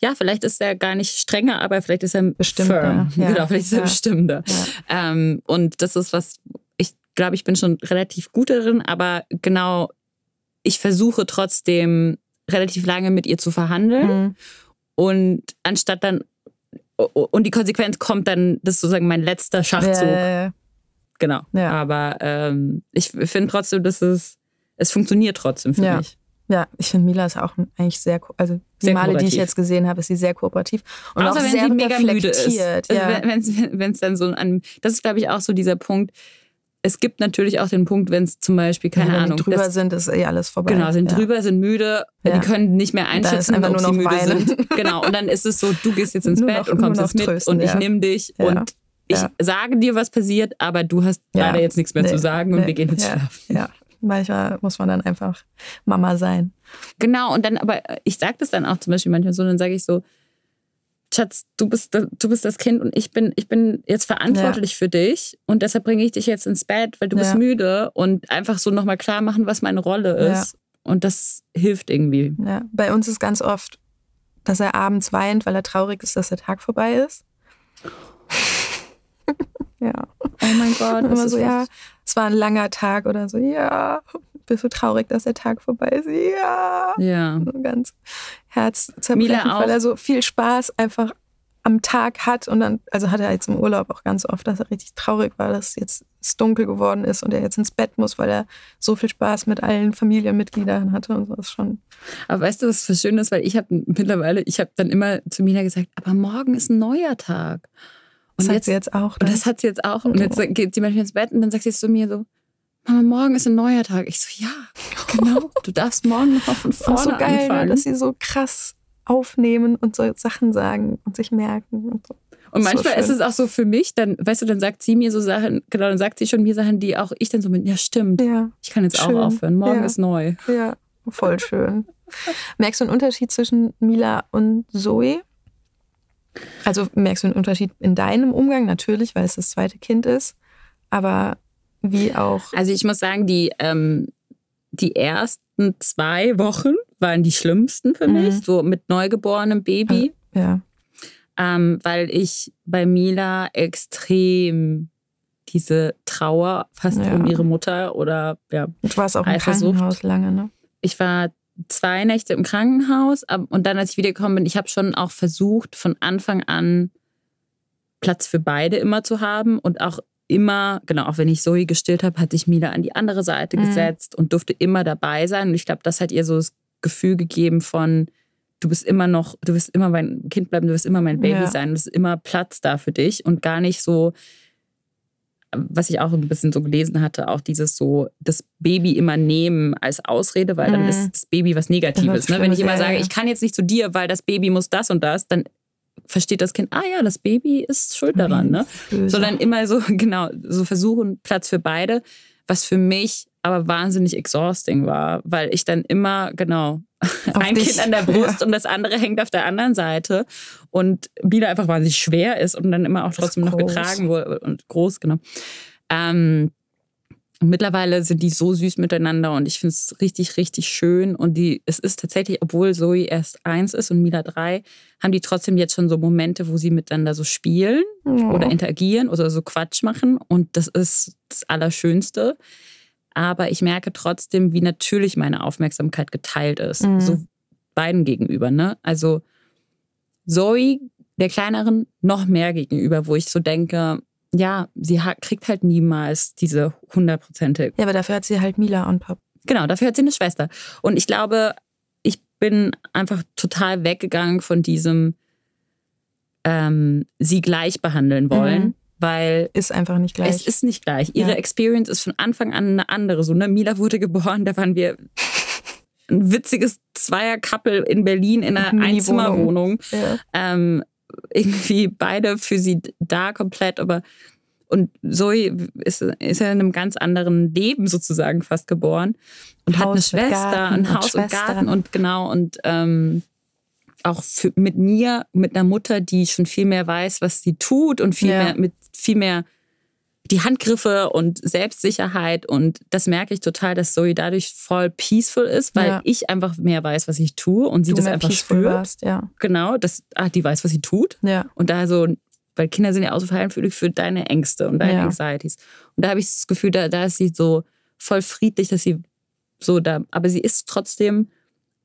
Ja, vielleicht ist er gar nicht strenger, aber vielleicht ist er Bestimmter, ja. Genau, vielleicht ist er Ja. bestimmter. Ähm, und das ist was, ich glaube, ich bin schon relativ gut darin, aber genau, ich versuche trotzdem relativ lange mit ihr zu verhandeln. Mhm. Und anstatt dann, und die Konsequenz kommt dann, das ist sozusagen mein letzter Schachzug. Äh, Genau. Ja. Aber ähm, ich finde trotzdem, dass es, es funktioniert trotzdem für Ja. mich. ja, ich finde Mila ist auch eigentlich sehr, also die Sehr Male, die ich jetzt gesehen habe, ist sie sehr kooperativ und Außer auch wenn sehr sie mega müde ist. Also ja. wenn es dann so an, das ist glaube ich auch so dieser Punkt. Es gibt natürlich auch den Punkt, wenn es zum Beispiel, keine wenn Ahnung, die drüber das, sind, ist eh alles vorbei. genau, sind ja. drüber, sind müde, Ja. die können nicht mehr einschätzen, einfach ob nur sie noch müde weinen. sind. Genau, und dann ist es so, du gehst jetzt ins Bett noch- und kommst jetzt mit trösten, und ich ja. nehme dich Ja. und ich Ja. sage dir, was passiert, aber du hast Ja. leider jetzt nichts mehr Nee. zu sagen und Nee. wir gehen jetzt ja. schlafen. Ja, manchmal muss man dann einfach Mama sein. Genau, und dann, aber ich sage das dann auch zum Beispiel manchmal so, dann sage ich so, Schatz, du bist, das, du bist das Kind und ich bin, ich bin jetzt verantwortlich für dich und deshalb bringe ich dich jetzt ins Bett, weil du bist Ja. müde und einfach so nochmal klar machen, was meine Rolle Ja. ist. Und das hilft irgendwie. Ja. Bei uns ist ganz oft, dass er abends weint, weil er traurig ist, dass der Tag vorbei ist. ja. Oh mein Gott. Immer so, ja, es war ein langer Tag oder so, ja. Bist du traurig, dass der Tag vorbei ist? Ja. Ja. So ganz herzzerbrechend, Mila weil er so viel Spaß einfach am Tag hat und dann, also hat er jetzt im Urlaub auch ganz oft, dass er richtig traurig war, dass jetzt es dunkel geworden ist und er jetzt ins Bett muss, weil er so viel Spaß mit allen Familienmitgliedern hatte und so ist schon. Aber weißt du, was für schön ist? Weil ich habe mittlerweile, ich habe dann immer zu Mina gesagt, aber morgen ist ein neuer Tag. Das Und sagt jetzt, sie jetzt auch. und das hat sie jetzt auch. Und jetzt geht sie manchmal ins Bett und dann sagt sie zu mir so, Mama, morgen ist ein neuer Tag. Ich so, ja, genau. Du darfst morgen noch von vorne so geil, ne, anfangen. dass sie so krass aufnehmen und so Sachen sagen und sich merken und so. Und So manchmal ist schön. es auch so für mich, dann, weißt du, dann sagt sie mir so Sachen, genau, dann sagt sie schon mir Sachen, die auch ich dann so mit, ja, stimmt, Ja, ich kann jetzt Schön. auch aufhören, morgen Ja. ist neu. ja, voll schön. Merkst du einen Unterschied zwischen Mila und Zoe? Also merkst du einen Unterschied in deinem Umgang? Natürlich, weil es das zweite Kind ist. Aber wie auch. Also ich muss sagen, die, ähm, die ersten zwei Wochen waren die schlimmsten für Mhm. mich, so mit neugeborenem Baby, Ja, ähm, weil ich bei Mila extrem diese Trauer fast Ja. um ihre Mutter oder ja, du warst auch im. Krankenhaus lange, ne? ich war zwei Nächte im Krankenhaus und dann, als ich wiedergekommen bin, ich habe schon auch versucht, von Anfang an Platz für beide immer zu haben und auch immer, genau, auch wenn ich Zoe gestillt habe, hatte ich Mila an die andere Seite Mhm. gesetzt und durfte immer dabei sein. Und ich glaube, das hat ihr so das Gefühl gegeben von, du bist immer noch, du wirst immer mein Kind bleiben, du wirst immer mein Baby Ja. sein, es ist immer Platz da für dich und gar nicht so, was ich auch ein bisschen so gelesen hatte, auch dieses so, das Baby immer nehmen als Ausrede, weil dann Mhm. ist das Baby was Negatives. Ne? Wenn ich immer ja, sage, ja. ich kann jetzt nicht zu dir, weil das Baby muss das und das, dann versteht das Kind, ah ja, das Baby ist schuld daran. Ne? Sondern immer so, genau, so versuchen, Platz für beide, was für mich aber wahnsinnig exhausting war, weil ich dann immer, genau, Auf ein dich. Kind an der Brust und das andere hängt auf der anderen Seite und Bila einfach wahnsinnig schwer ist und dann immer auch trotzdem noch getragen wurde und groß, genau. Ähm, und mittlerweile sind die so süß miteinander und ich finde es richtig, richtig schön. Und die, es ist tatsächlich, obwohl Zoe erst eins ist und Mila drei, haben die trotzdem jetzt schon so Momente, wo sie miteinander so spielen Oh. oder interagieren oder so Quatsch machen. Und das ist das Allerschönste. Aber ich merke trotzdem, wie natürlich meine Aufmerksamkeit geteilt ist. Mhm. So beiden gegenüber. Ne? Also Zoe, der kleineren, noch mehr gegenüber, wo ich so denke, ja, sie kriegt halt niemals diese hundertprozentige Ja, aber dafür hat sie halt Mila on top. Genau, dafür hat sie eine Schwester. Und ich glaube, ich bin einfach total weggegangen von diesem ähm, sie gleich behandeln wollen, Mhm. weil Ist einfach nicht gleich. es ist nicht gleich. Ihre Ja. Experience ist von Anfang an eine andere. So, ne? Mila wurde geboren, da waren wir ein witziges Zweier-Couple in Berlin in einer. Einzimmerwohnung ja. ähm, irgendwie beide für sie da komplett, aber und Zoe ist, ist ja in einem ganz anderen Leben sozusagen fast geboren und hat eine Haus Schwester, Garten ein und Haus und Schwestern. Garten und genau und ähm, auch für, mit mir, mit einer Mutter, die schon viel mehr weiß, was sie tut und viel Ja. mehr mit viel mehr die Handgriffe und Selbstsicherheit und das merke ich total, dass Zoe dadurch voll peaceful ist, weil Ja. ich einfach mehr weiß, was ich tue und sie du das einfach spürt. warst, ja. Genau, das, ah, die weiß, was sie tut. Ja. Und da so, weil Kinder sind ja auch so feinfühlig für deine Ängste und deine Ja. Anxieties. Und da habe ich das Gefühl, da, da ist sie so voll friedlich, dass sie so da, aber sie ist trotzdem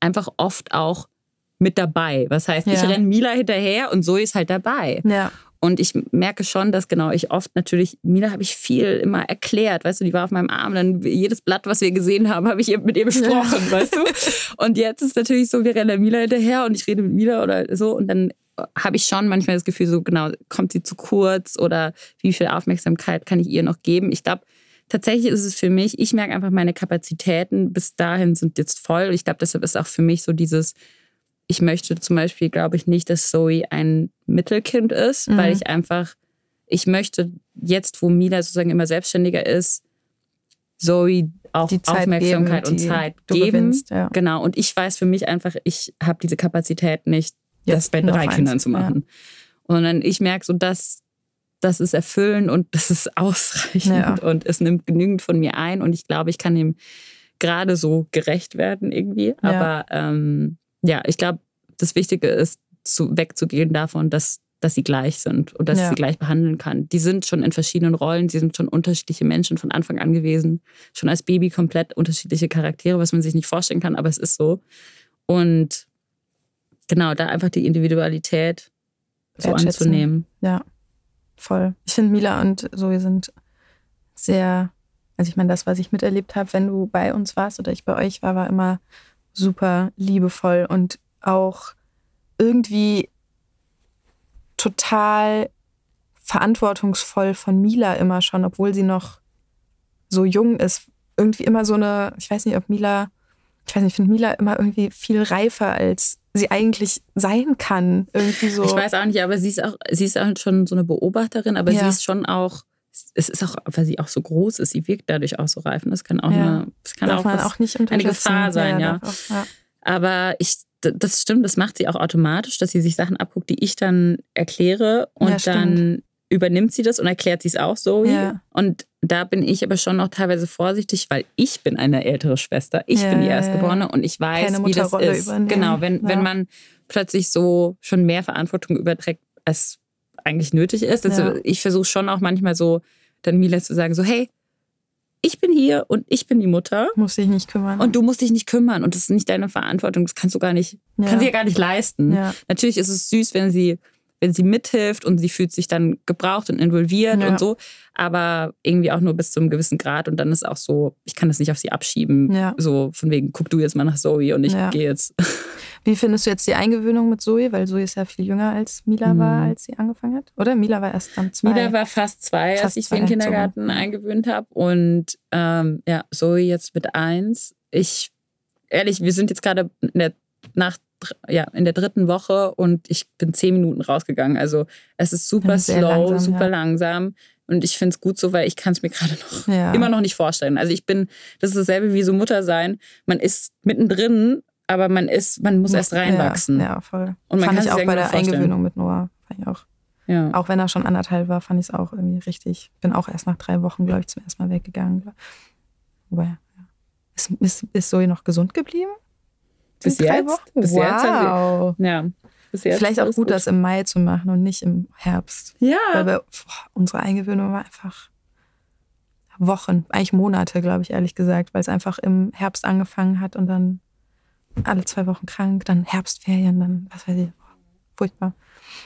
einfach oft auch mit dabei. Was heißt, ich Ja. renne Mila hinterher und Zoe ist halt dabei. Ja. Und ich merke schon, dass genau ich oft natürlich, Mila habe ich viel immer erklärt, weißt du, die war auf meinem Arm, dann jedes Blatt, was wir gesehen haben, habe ich mit ihr besprochen, weißt du. Und jetzt ist natürlich so, wir rennen der Mila hinterher und ich rede mit Mila oder so und dann habe ich schon manchmal das Gefühl, so genau, kommt sie zu kurz oder wie viel Aufmerksamkeit kann ich ihr noch geben? Ich glaube, tatsächlich ist es für mich, ich merke einfach, meine Kapazitäten bis dahin sind jetzt voll. Ich glaube, deshalb ist auch für mich so dieses, ich möchte zum Beispiel, glaube ich, nicht, dass Zoe ein Mittelkind ist, Mhm. weil ich einfach, ich möchte jetzt, wo Mila sozusagen immer selbstständiger ist, Zoe auch Aufmerksamkeit geben, und die Zeit du geben. gewinnst, ja. Genau. Und ich weiß für mich einfach, ich habe diese Kapazität nicht, das bei drei eins, Kindern zu ja. machen. Sondern ich merke so, dass das ist erfüllend und das ist ausreichend Ja. und es nimmt genügend von mir ein und ich glaube, ich kann dem gerade so gerecht werden irgendwie. Ja. Aber ähm, ja, ich glaube, das Wichtige ist, zu, wegzugehen davon, dass, dass sie gleich sind und dass Ja. ich sie gleich behandeln kann. Die sind schon in verschiedenen Rollen, sie sind schon unterschiedliche Menschen von Anfang an gewesen. Schon als Baby komplett unterschiedliche Charaktere, was man sich nicht vorstellen kann, aber es ist so. Und genau, da einfach die Individualität so anzunehmen. Ja, voll. Ich finde, Mila und Zoe sind sehr, also ich meine, das, was ich miterlebt habe, wenn du bei uns warst oder ich bei euch war, war immer super liebevoll und auch irgendwie total verantwortungsvoll von Mila immer schon, obwohl sie noch so jung ist. Irgendwie immer so eine, ich weiß nicht, ob Mila, ich weiß nicht, ich finde Mila immer irgendwie viel reifer, als sie eigentlich sein kann. Irgendwie so. Ich weiß auch nicht, aber sie ist auch, sie ist auch schon so eine Beobachterin, aber Ja. sie ist schon auch, es ist auch, weil sie auch so groß ist, sie wirkt dadurch auch so reif. Und das kann auch Ja. eine, das kann auch, was, auch nicht eine. Gefahr sein, ja. darf auch, ja. Aber ich, das stimmt, das macht sie auch automatisch, dass sie sich Sachen abguckt, die ich dann erkläre und Ja, dann übernimmt sie das und erklärt sie es auch so. Ja. Und da bin ich aber schon noch teilweise vorsichtig, weil ich bin eine ältere Schwester. Ich Ja, bin die ja, Erstgeborene und ich weiß, wie das ist. übernehmen. Genau, wenn, Ja. wenn man plötzlich so schon mehr Verantwortung überträgt, als eigentlich nötig ist. Also Ja. ich versuche schon auch manchmal so, dann Mila zu sagen, so, hey, ich bin hier und ich bin die Mutter. Muss sich nicht kümmern. Und du musst dich nicht kümmern und das ist nicht deine Verantwortung. Das kannst du gar nicht, Ja. kann sie ja gar nicht leisten. ja. Natürlich ist es süß, wenn sie, wenn sie mithilft und sie fühlt sich dann gebraucht und involviert Ja. und so. Aber irgendwie auch nur bis zu einem gewissen Grad und dann ist auch so, ich kann das nicht auf sie abschieben. So von wegen, guck du jetzt mal nach Zoe und ich gehe jetzt. Wie findest du jetzt die Eingewöhnung mit Zoe? Weil Zoe ist ja viel jünger als Mila war, Mhm. als sie angefangen hat. Oder? Mila war erst dann zwei. Mila war fast zwei, als Fast ich sie in den Kindergarten so. eingewöhnt habe. Und ähm, ja, Zoe jetzt mit eins. Ich, ehrlich, wir sind jetzt gerade in der, nach, ja, in der dritten Woche und ich bin zehn Minuten rausgegangen. Also es ist super slow, langsam, super ja. langsam. Und ich finde es gut so, weil ich kann es mir gerade noch ja. immer noch nicht vorstellen. Also ich bin, das ist dasselbe wie so Mutter sein. Man ist mittendrin, aber man ist, man muss erst reinwachsen. Ja, ja voll. Und man fand kann ich auch bei der vorstellen. Eingewöhnung mit Noah. Fand ich auch. Ja. Auch wenn er schon anderthalb war, fand ich es auch irgendwie richtig. Bin auch erst nach drei Wochen, glaube ich, zum ersten Mal weggegangen. Wobei, ja. Ist, ist, ist Zoe noch gesund geblieben? Bis drei jetzt? Wochen? Bis jetzt hat sie- wow. ja. Bis jetzt Vielleicht auch alles gut, das im Mai zu machen und nicht im Herbst. Ja. Weil wir, boah, unsere Eingewöhnung war einfach Wochen, eigentlich Monate, glaube ich, ehrlich gesagt, weil es einfach im Herbst angefangen hat und dann alle zwei Wochen krank, dann Herbstferien, dann, was weiß ich, furchtbar.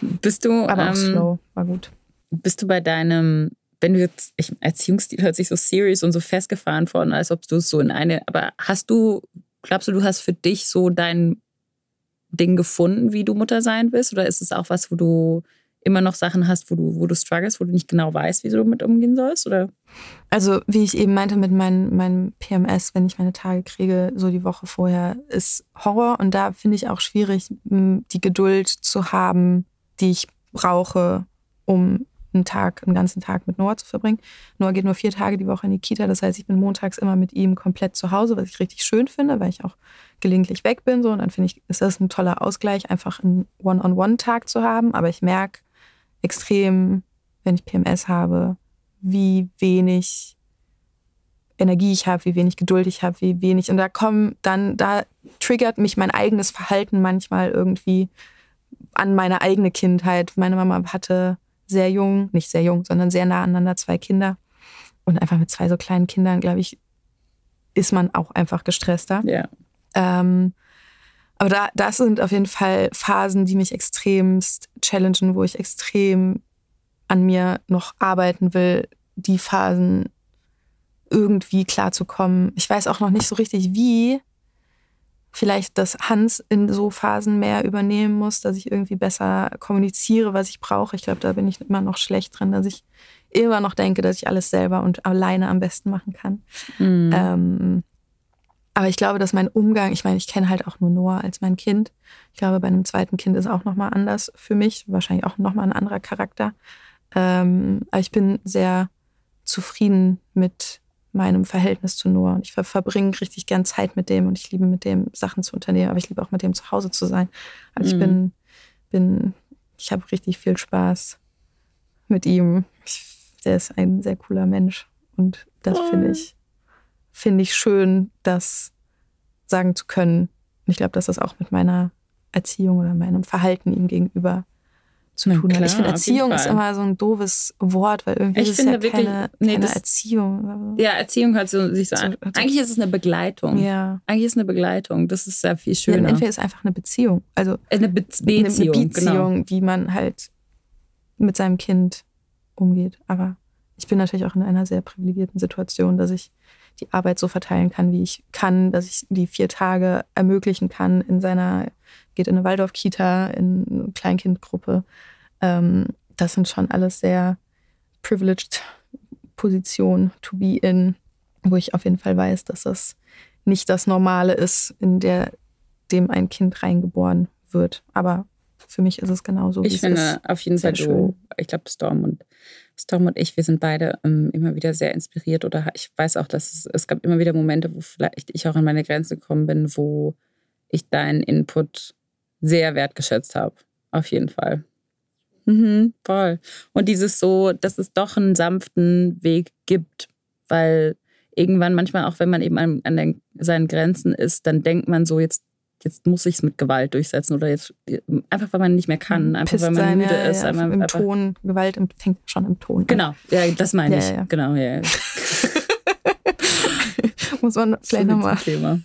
Bist du, Aber auch ähm, slow, war gut. bist du bei deinem, wenn du jetzt, ich, Erziehungsstil hört sich so serious und so festgefahren vor, als ob du es so in eine, aber hast du, glaubst du, du hast für dich so dein Ding gefunden, wie du Mutter sein willst? Oder ist es auch was, wo du immer noch Sachen hast, wo du, wo du struggles, wo du nicht genau weißt, wie du damit umgehen sollst? Oder? Also, wie ich eben meinte mit mein, meinem PMS, wenn ich meine Tage kriege, so die Woche vorher, ist Horror. Und da finde ich auch schwierig, die Geduld zu haben, die ich brauche, um einen Tag, einen ganzen Tag mit Noah zu verbringen. Noah geht nur vier Tage die Woche in die Kita. Das heißt, ich bin montags immer mit ihm komplett zu Hause, was ich richtig schön finde, weil ich auch gelegentlich weg bin. So. Und dann finde ich, ist das ein toller Ausgleich, einfach einen One-on-One-Tag zu haben. Aber ich merke extrem, wenn ich PMS habe, wie wenig Energie ich habe, wie wenig Geduld ich habe, wie wenig. Und da kommen dann, da triggert mich mein eigenes Verhalten manchmal irgendwie an meine eigene Kindheit. Meine Mama hatte sehr jung, nicht sehr jung, sondern sehr nah aneinander zwei Kinder. Und einfach mit zwei so kleinen Kindern, glaube ich, ist man auch einfach gestresster. Ja. Ähm, aber da, das sind auf jeden Fall Phasen, die mich extremst challengen, wo ich extrem an mir noch arbeiten will, die Phasen irgendwie klarzukommen. Ich weiß auch noch nicht so richtig, wie. Vielleicht, dass Hans in so Phasen mehr übernehmen muss, dass ich irgendwie besser kommuniziere, was ich brauche. Ich glaube, da bin ich immer noch schlecht drin, dass ich immer noch denke, dass ich alles selber und alleine am besten machen kann. Mhm. Ähm, aber ich glaube, dass mein Umgang, ich meine, ich kenne halt auch nur Noah als mein Kind. Ich glaube, bei einem zweiten Kind ist auch nochmal anders für mich. Wahrscheinlich auch nochmal ein anderer Charakter. Ähm, aber ich bin sehr zufrieden mit meinem Verhältnis zu Noah. Und ich ver verbringe richtig gern Zeit mit dem und ich liebe mit dem Sachen zu unternehmen, aber ich liebe auch mit dem zu Hause zu sein. Also ich Mhm. bin, bin, ich habe richtig viel Spaß mit ihm. Ich, der ist ein sehr cooler Mensch. Und das finde ich, finde ich schön, das sagen zu können. Und ich glaube, dass das auch mit meiner Erziehung oder meinem Verhalten ihm gegenüber zu tun hat. klar, Ich finde, Erziehung ist immer so ein doofes Wort, weil irgendwie Ich ist es ja wirklich- keine, nee, keine das- Erziehung. ja, Erziehung hört so, sich so So- an. Eigentlich ist es eine Begleitung. Ja. Eigentlich ist es eine Begleitung. Das ist ja viel ja schöner. entweder ist einfach eine Beziehung. Also eine Be eine Beziehung. Beziehung, Genau. wie man halt mit seinem Kind umgeht. Aber ich bin natürlich auch in einer sehr privilegierten Situation, dass ich die Arbeit so verteilen kann, wie ich kann, dass ich die vier Tage ermöglichen kann in seiner, geht in eine Waldorf-Kita, in eine Kleinkindgruppe. Ähm, das sind schon alles sehr privileged Positionen to be in, wo ich auf jeden Fall weiß, dass das nicht das Normale ist, in der dem ein Kind reingeboren wird. Aber für mich ist es genauso, wie Ich finde auf jeden Fall du, ich glaube Storm und Storm und ich, wir sind beide ähm, immer wieder sehr inspiriert oder ich weiß auch, dass es, es gab immer wieder Momente, wo vielleicht ich auch an meine Grenze gekommen bin, wo ich deinen Input sehr wertgeschätzt habe. Auf jeden Fall. Mhm, voll. Und dieses so, dass es doch einen sanften Weg gibt, weil irgendwann manchmal auch, wenn man eben an, an den, seinen Grenzen ist, dann denkt man so, jetzt jetzt muss ich es mit Gewalt durchsetzen oder jetzt einfach weil man nicht mehr kann, einfach Pisst weil man sein, müde ja, ist. ja, einfach, Im Ton, Gewalt im, fängt schon im Ton an. Genau, ja, das meine Ja, ich. ja. Genau, ja. Muss man vielleicht nochmal. Thema.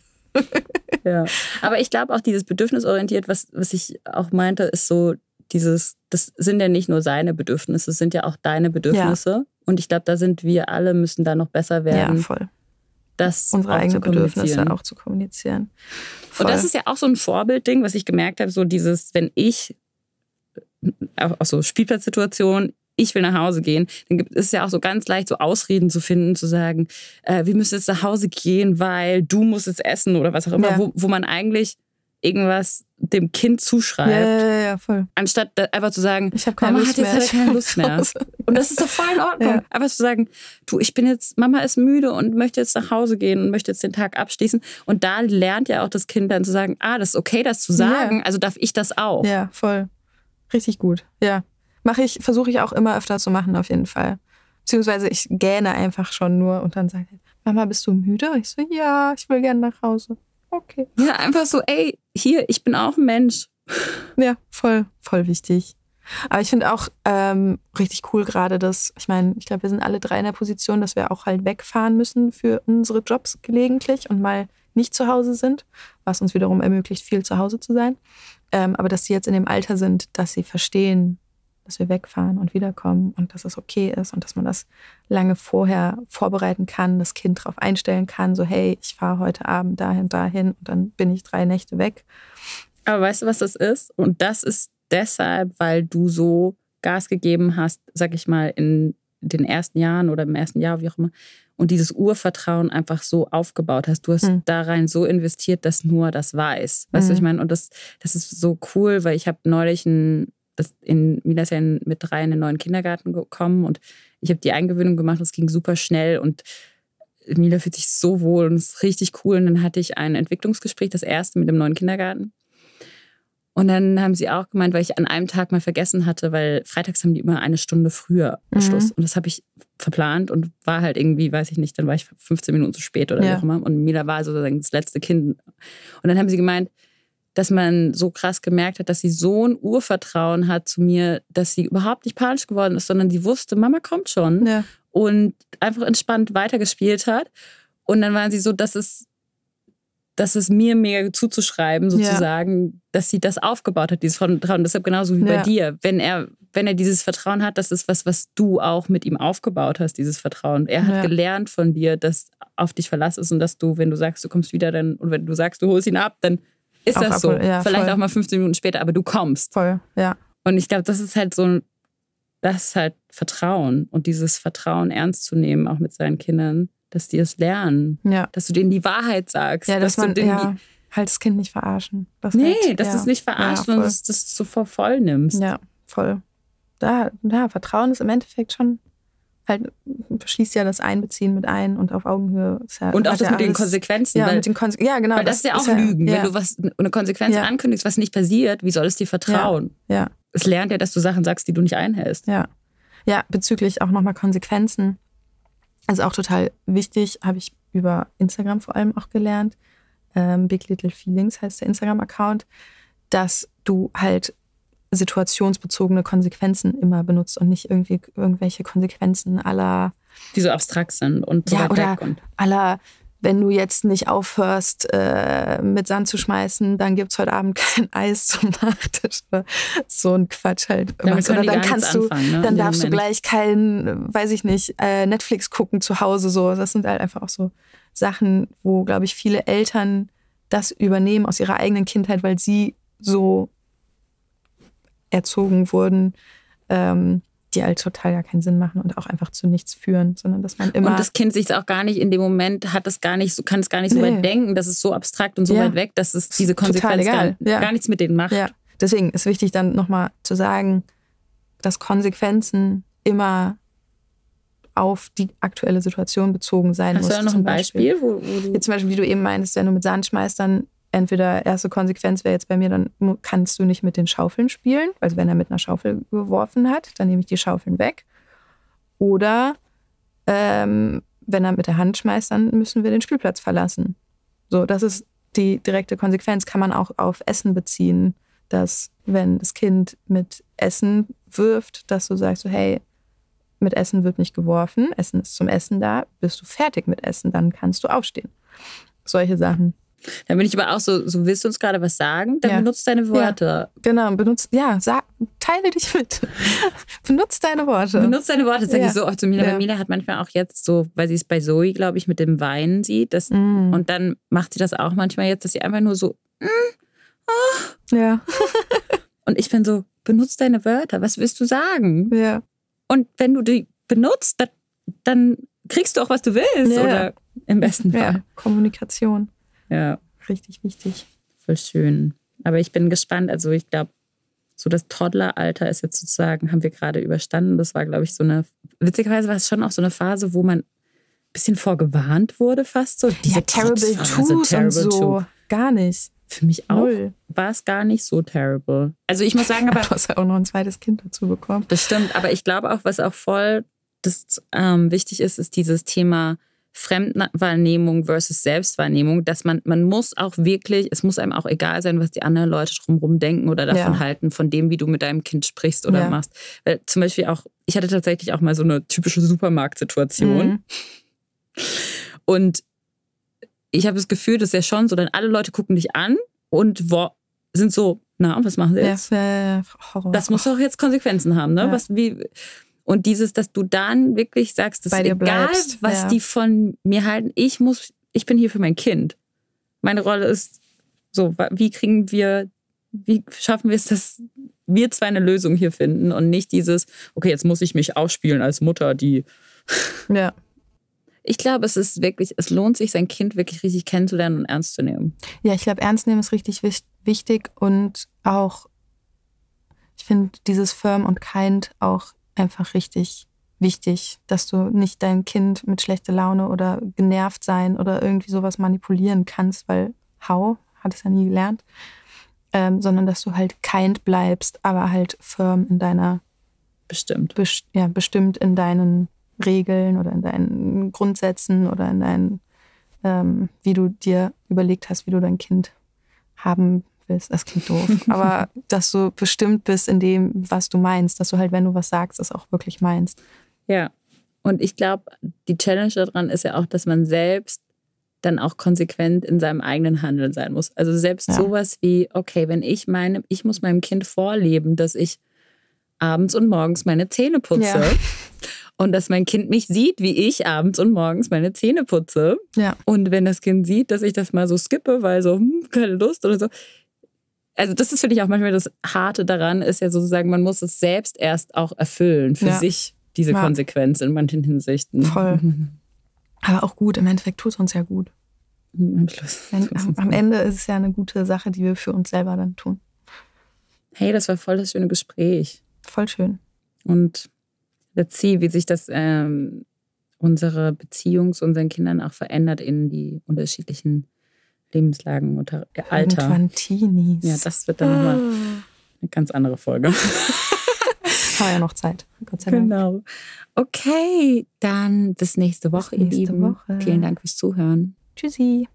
ja. Aber ich glaube auch dieses bedürfnisorientiert, was, was ich auch meinte, ist so dieses, das sind ja nicht nur seine Bedürfnisse, es sind ja auch deine Bedürfnisse. Und ich glaube, da sind wir alle, müssen da noch besser Ja, werden, voll. Das unsere eigenen. Bedürfnisse auch zu kommunizieren. Voll. Und das ist ja auch so ein Vorbildding, was ich gemerkt habe, so dieses, wenn ich auch auch so Spielplatzsituation, ich will nach Hause gehen, dann gibt es ja auch so ganz leicht so Ausreden zu finden, zu sagen, äh, wir müssen jetzt nach Hause gehen, weil du musst jetzt essen oder was auch immer, Ja. wo, wo man eigentlich irgendwas dem Kind zuschreibt, ja, ja, ja, ja, voll. anstatt einfach zu sagen, Ich habe keine Mama Lust hat jetzt mehr. keine Lust mehr. Und das ist doch voll in Ordnung. Ja. Aber zu sagen, du, ich bin jetzt, Mama ist müde und möchte jetzt nach Hause gehen und möchte jetzt den Tag abschließen. Und da lernt ja auch das Kind dann zu sagen, ah, das ist okay, das zu sagen, also darf ich das auch. Ja, voll. Richtig gut. Ja. Mache ich, versuche ich auch immer öfter zu machen, auf jeden Fall. Beziehungsweise ich gähne einfach schon nur und dann sage ich, Mama, bist du müde? Ich so, ja, ich will gerne nach Hause. Okay. Ja, einfach so, ey, hier, ich bin auch ein Mensch. Ja, voll, voll wichtig. Aber ich finde auch ähm, richtig cool gerade, dass, ich meine, ich glaube, wir sind alle drei in der Position, dass wir auch halt wegfahren müssen für unsere Jobs gelegentlich und mal nicht zu Hause sind, was uns wiederum ermöglicht, viel zu Hause zu sein. Ähm, aber dass sie jetzt in dem Alter sind, dass sie verstehen, dass wir wegfahren und wiederkommen und dass es okay ist und dass man das lange vorher vorbereiten kann, das Kind darauf einstellen kann, so hey, ich fahre heute Abend dahin, dahin und dann bin ich drei Nächte weg. Aber weißt du, was das ist? Und das ist deshalb, weil du so Gas gegeben hast, sag ich mal, in den ersten Jahren oder im ersten Jahr, wie auch immer, und dieses Urvertrauen einfach so aufgebaut hast. Du hast Hm. da rein so investiert, dass nur das weiß. Weißt du, Mhm. ich meine, und das, das ist so cool, weil ich habe neulich ein, das in Mila ist ja mit drei in den neuen Kindergarten gekommen und ich habe die Eingewöhnung gemacht, das ging super schnell und Mila fühlt sich so wohl und es ist richtig cool. Und dann hatte ich ein Entwicklungsgespräch, das erste mit dem neuen Kindergarten. Und dann haben sie auch gemeint, weil ich an einem Tag mal vergessen hatte, weil freitags haben die immer eine Stunde früher Mhm. Schluss. Und das habe ich verplant und war halt irgendwie, weiß ich nicht, dann war ich 15 Minuten zu spät oder Ja. wie auch immer. Und Mila war sozusagen das letzte Kind. Und dann haben sie gemeint, dass man so krass gemerkt hat, dass sie so ein Urvertrauen hat zu mir, dass sie überhaupt nicht panisch geworden ist, sondern sie wusste, Mama kommt schon Ja. und einfach entspannt weitergespielt hat. Und dann waren sie so, dass es, dass es mir mega zuzuschreiben, Ja. sozusagen, dass sie das aufgebaut hat, dieses Vertrauen. Deshalb genauso wie bei Ja. dir. Wenn er, wenn er dieses Vertrauen hat, das ist was, was du auch mit ihm aufgebaut hast, dieses Vertrauen. Er hat Ja. gelernt von dir, dass auf dich Verlass ist und dass du, wenn du sagst, du kommst wieder, dann, und wenn du sagst, du holst ihn ab, dann ist Auch das so. ja, Vielleicht voll. auch mal 15 Minuten später, aber du kommst. Voll, ja. Und ich glaube, das ist halt so ein, das ist halt Vertrauen und dieses Vertrauen ernst zu nehmen, auch mit seinen Kindern, dass die es lernen, Ja. dass du denen die Wahrheit sagst, Ja, dass, du man, denen ja, halt das Kind nicht verarschen. Das nee, halt, dass ja. du es nicht verarscht, ja, sondern voll. dass du es so voll nimmst. Ja, voll. Da, ja, Vertrauen ist im Endeffekt schon halt schließt ja das Einbeziehen mit ein und auf Augenhöhe. Ist ja, Und auch das ja mit den alles- Konsequenzen, Ja, weil, mit den Konse ja, genau. weil das, ist ja auch Lügen. Ja, Wenn du was, eine Konsequenz ankündigst, was nicht passiert, wie soll es dir vertrauen? ja, Es lernt ja, dass du Sachen sagst, die du nicht einhältst. ja. Ja, bezüglich auch nochmal Konsequenzen. Also auch total wichtig, habe ich über Instagram vor allem auch gelernt. Ähm, Big Little Feelings heißt der Instagram-Account, dass du halt situationsbezogene Konsequenzen immer benutzt und nicht irgendwie irgendwelche Konsequenzen aller Die so abstrakt sind und so Ja, oder. Und, aller, wenn du jetzt nicht aufhörst, äh, mit Sand zu schmeißen, dann gibt's heute Abend kein Eis zum Nachtisch. Oder so ein Quatsch halt. Damit du, oder dann kannst du, anfangen, ne, dann darfst du Moment. gleich kein, weiß ich nicht, äh, Netflix gucken zu Hause. So, das sind halt einfach auch so Sachen, wo, glaube ich, viele Eltern das übernehmen aus ihrer eigenen Kindheit, weil sie so erzogen wurden, ähm, die halt total gar keinen Sinn machen und auch einfach zu nichts führen, sondern dass man immer und das Kind sich auch gar nicht in dem Moment hat es gar nicht so, kann es gar nicht so Nee. weit denken, das ist so abstrakt und so Ja. weit weg, dass es diese Konsequenz gar. Ja. gar nichts mit denen macht. Ja, deswegen ist wichtig dann nochmal zu sagen, dass Konsequenzen immer auf die aktuelle Situation bezogen sein Hast muss. du da noch ein Beispiel, wo, wo du Jetzt zum Beispiel, wie du eben meinst, wenn du mit Sand schmeißt, dann entweder erste Konsequenz wäre jetzt bei mir, dann kannst du nicht mit den Schaufeln spielen. Also wenn er mit einer Schaufel geworfen hat, dann nehme ich die Schaufeln weg. Oder ähm, wenn er mit der Hand schmeißt, dann müssen wir den Spielplatz verlassen. So, das ist die direkte Konsequenz, kann man auch auf Essen beziehen, dass wenn das Kind mit Essen wirft, dass du sagst so, hey, mit Essen wird nicht geworfen, Essen ist zum Essen da, bist du fertig mit Essen, dann kannst du aufstehen. Solche Sachen. Dann bin ich aber auch so, so willst du uns gerade was sagen? Dann Ja. benutzt deine Worte. Genau, benutzt, ja, sag, teile dich mit. Benutzt deine Worte. Benutzt deine Worte, sage Ja. ich so oft zu Mila. Ja. Weil Mila hat manchmal auch jetzt so, weil sie es bei Zoe, glaube ich, mit dem Weinen sieht. Das, Mm. Und dann macht sie das auch manchmal jetzt, dass sie einfach nur so, ja, und ich bin so, benutzt deine Wörter, was willst du sagen? ja. Und wenn du die benutzt, dann, kriegst du auch, was du willst. Ja. Oder im besten ja. Fall. Kommunikation, Ja, richtig wichtig. voll schön. Aber ich bin gespannt. Also ich glaube, so das Toddleralter ist jetzt sozusagen, haben wir gerade überstanden. Das war, glaube ich, so eine, witzigerweise war es schon auch so eine Phase, wo man ein bisschen vorgewarnt wurde fast so. Diese ja, Terrible Kotzphase, Twos und so. Two. Gar nicht. Für mich auch Null. war es gar nicht so terrible. Also ich muss sagen, aber Du hast ja auch noch ein zweites Kind dazu bekommen. Das stimmt, aber ich glaube auch, was auch voll das, ähm, wichtig ist, ist dieses Thema Fremdwahrnehmung versus Selbstwahrnehmung, dass man, man muss auch wirklich, es muss einem auch egal sein, was die anderen Leute drumherum denken oder davon Ja. halten, von dem, wie du mit deinem Kind sprichst oder Ja. machst. Weil zum Beispiel auch, ich hatte tatsächlich auch mal so eine typische Supermarktsituation Mhm. und ich habe das Gefühl, dass ja schon so, dann alle Leute gucken dich an und sind so, na, was machen sie jetzt? ja, Horror. Das muss doch jetzt Konsequenzen haben, ne? Was, wie, und dieses, dass du dann wirklich sagst, das Bei ist egal, bleibst, was ja. die von mir halten. Ich muss, ich bin hier für mein Kind. Meine Rolle ist so, wie kriegen wir, wie schaffen wir es, dass wir zwei eine Lösung hier finden und nicht dieses, okay, jetzt muss ich mich ausspielen als Mutter, die. Ja. Ich glaube, es ist wirklich, es lohnt sich, sein Kind wirklich richtig kennenzulernen und ernst zu nehmen. Ja, ich glaube, ernst nehmen ist richtig wichtig und auch, ich finde dieses firm und kind auch einfach richtig wichtig, dass du nicht dein Kind mit schlechter Laune oder genervt sein oder irgendwie sowas manipulieren kannst, weil how, hat es ja nie gelernt, ähm, sondern dass du halt kind bleibst, aber halt firm in deiner, Bestimmt. best ja, bestimmt in deinen Regeln oder in deinen Grundsätzen oder in deinen, ähm, wie du dir überlegt hast, wie du dein Kind haben willst. Das klingt doof. Aber dass du bestimmt bist in dem, was du meinst, dass du halt, wenn du was sagst, das auch wirklich meinst. Ja. Und ich glaube, die Challenge daran ist ja auch, dass man selbst dann auch konsequent in seinem eigenen Handeln sein muss. Also selbst Ja. sowas wie, okay, wenn ich meine, ich muss meinem Kind vorleben, dass ich abends und morgens meine Zähne putze Ja. und dass mein Kind mich sieht, wie ich abends und morgens meine Zähne putze. Ja. Und wenn das Kind sieht, dass ich das mal so skippe, weil so, hm, keine Lust oder so. Also das ist, finde ich, auch manchmal das Harte daran, ist ja sozusagen, man muss es selbst erst auch erfüllen für Ja. sich, diese Ja. Konsequenz in manchen Hinsichten. Voll. Aber auch gut, im Endeffekt tut es uns ja gut. Am Schluss. Wenn, am, am Ende ist es ja eine gute Sache, die wir für uns selber dann tun. Hey, das war voll das schöne Gespräch. Voll schön. Und let's see, wie sich das ähm, unsere Beziehung zu unseren Kindern auch verändert in die unterschiedlichen Lebenslagen und Alter. Teenies. Ja, das wird dann nochmal eine ganz andere Folge. Haben wir ja noch Zeit. Gott sei Dank. Genau. Okay, dann bis nächste Woche, nächste ihr Lieben. Woche. Vielen Dank fürs Zuhören. Tschüssi.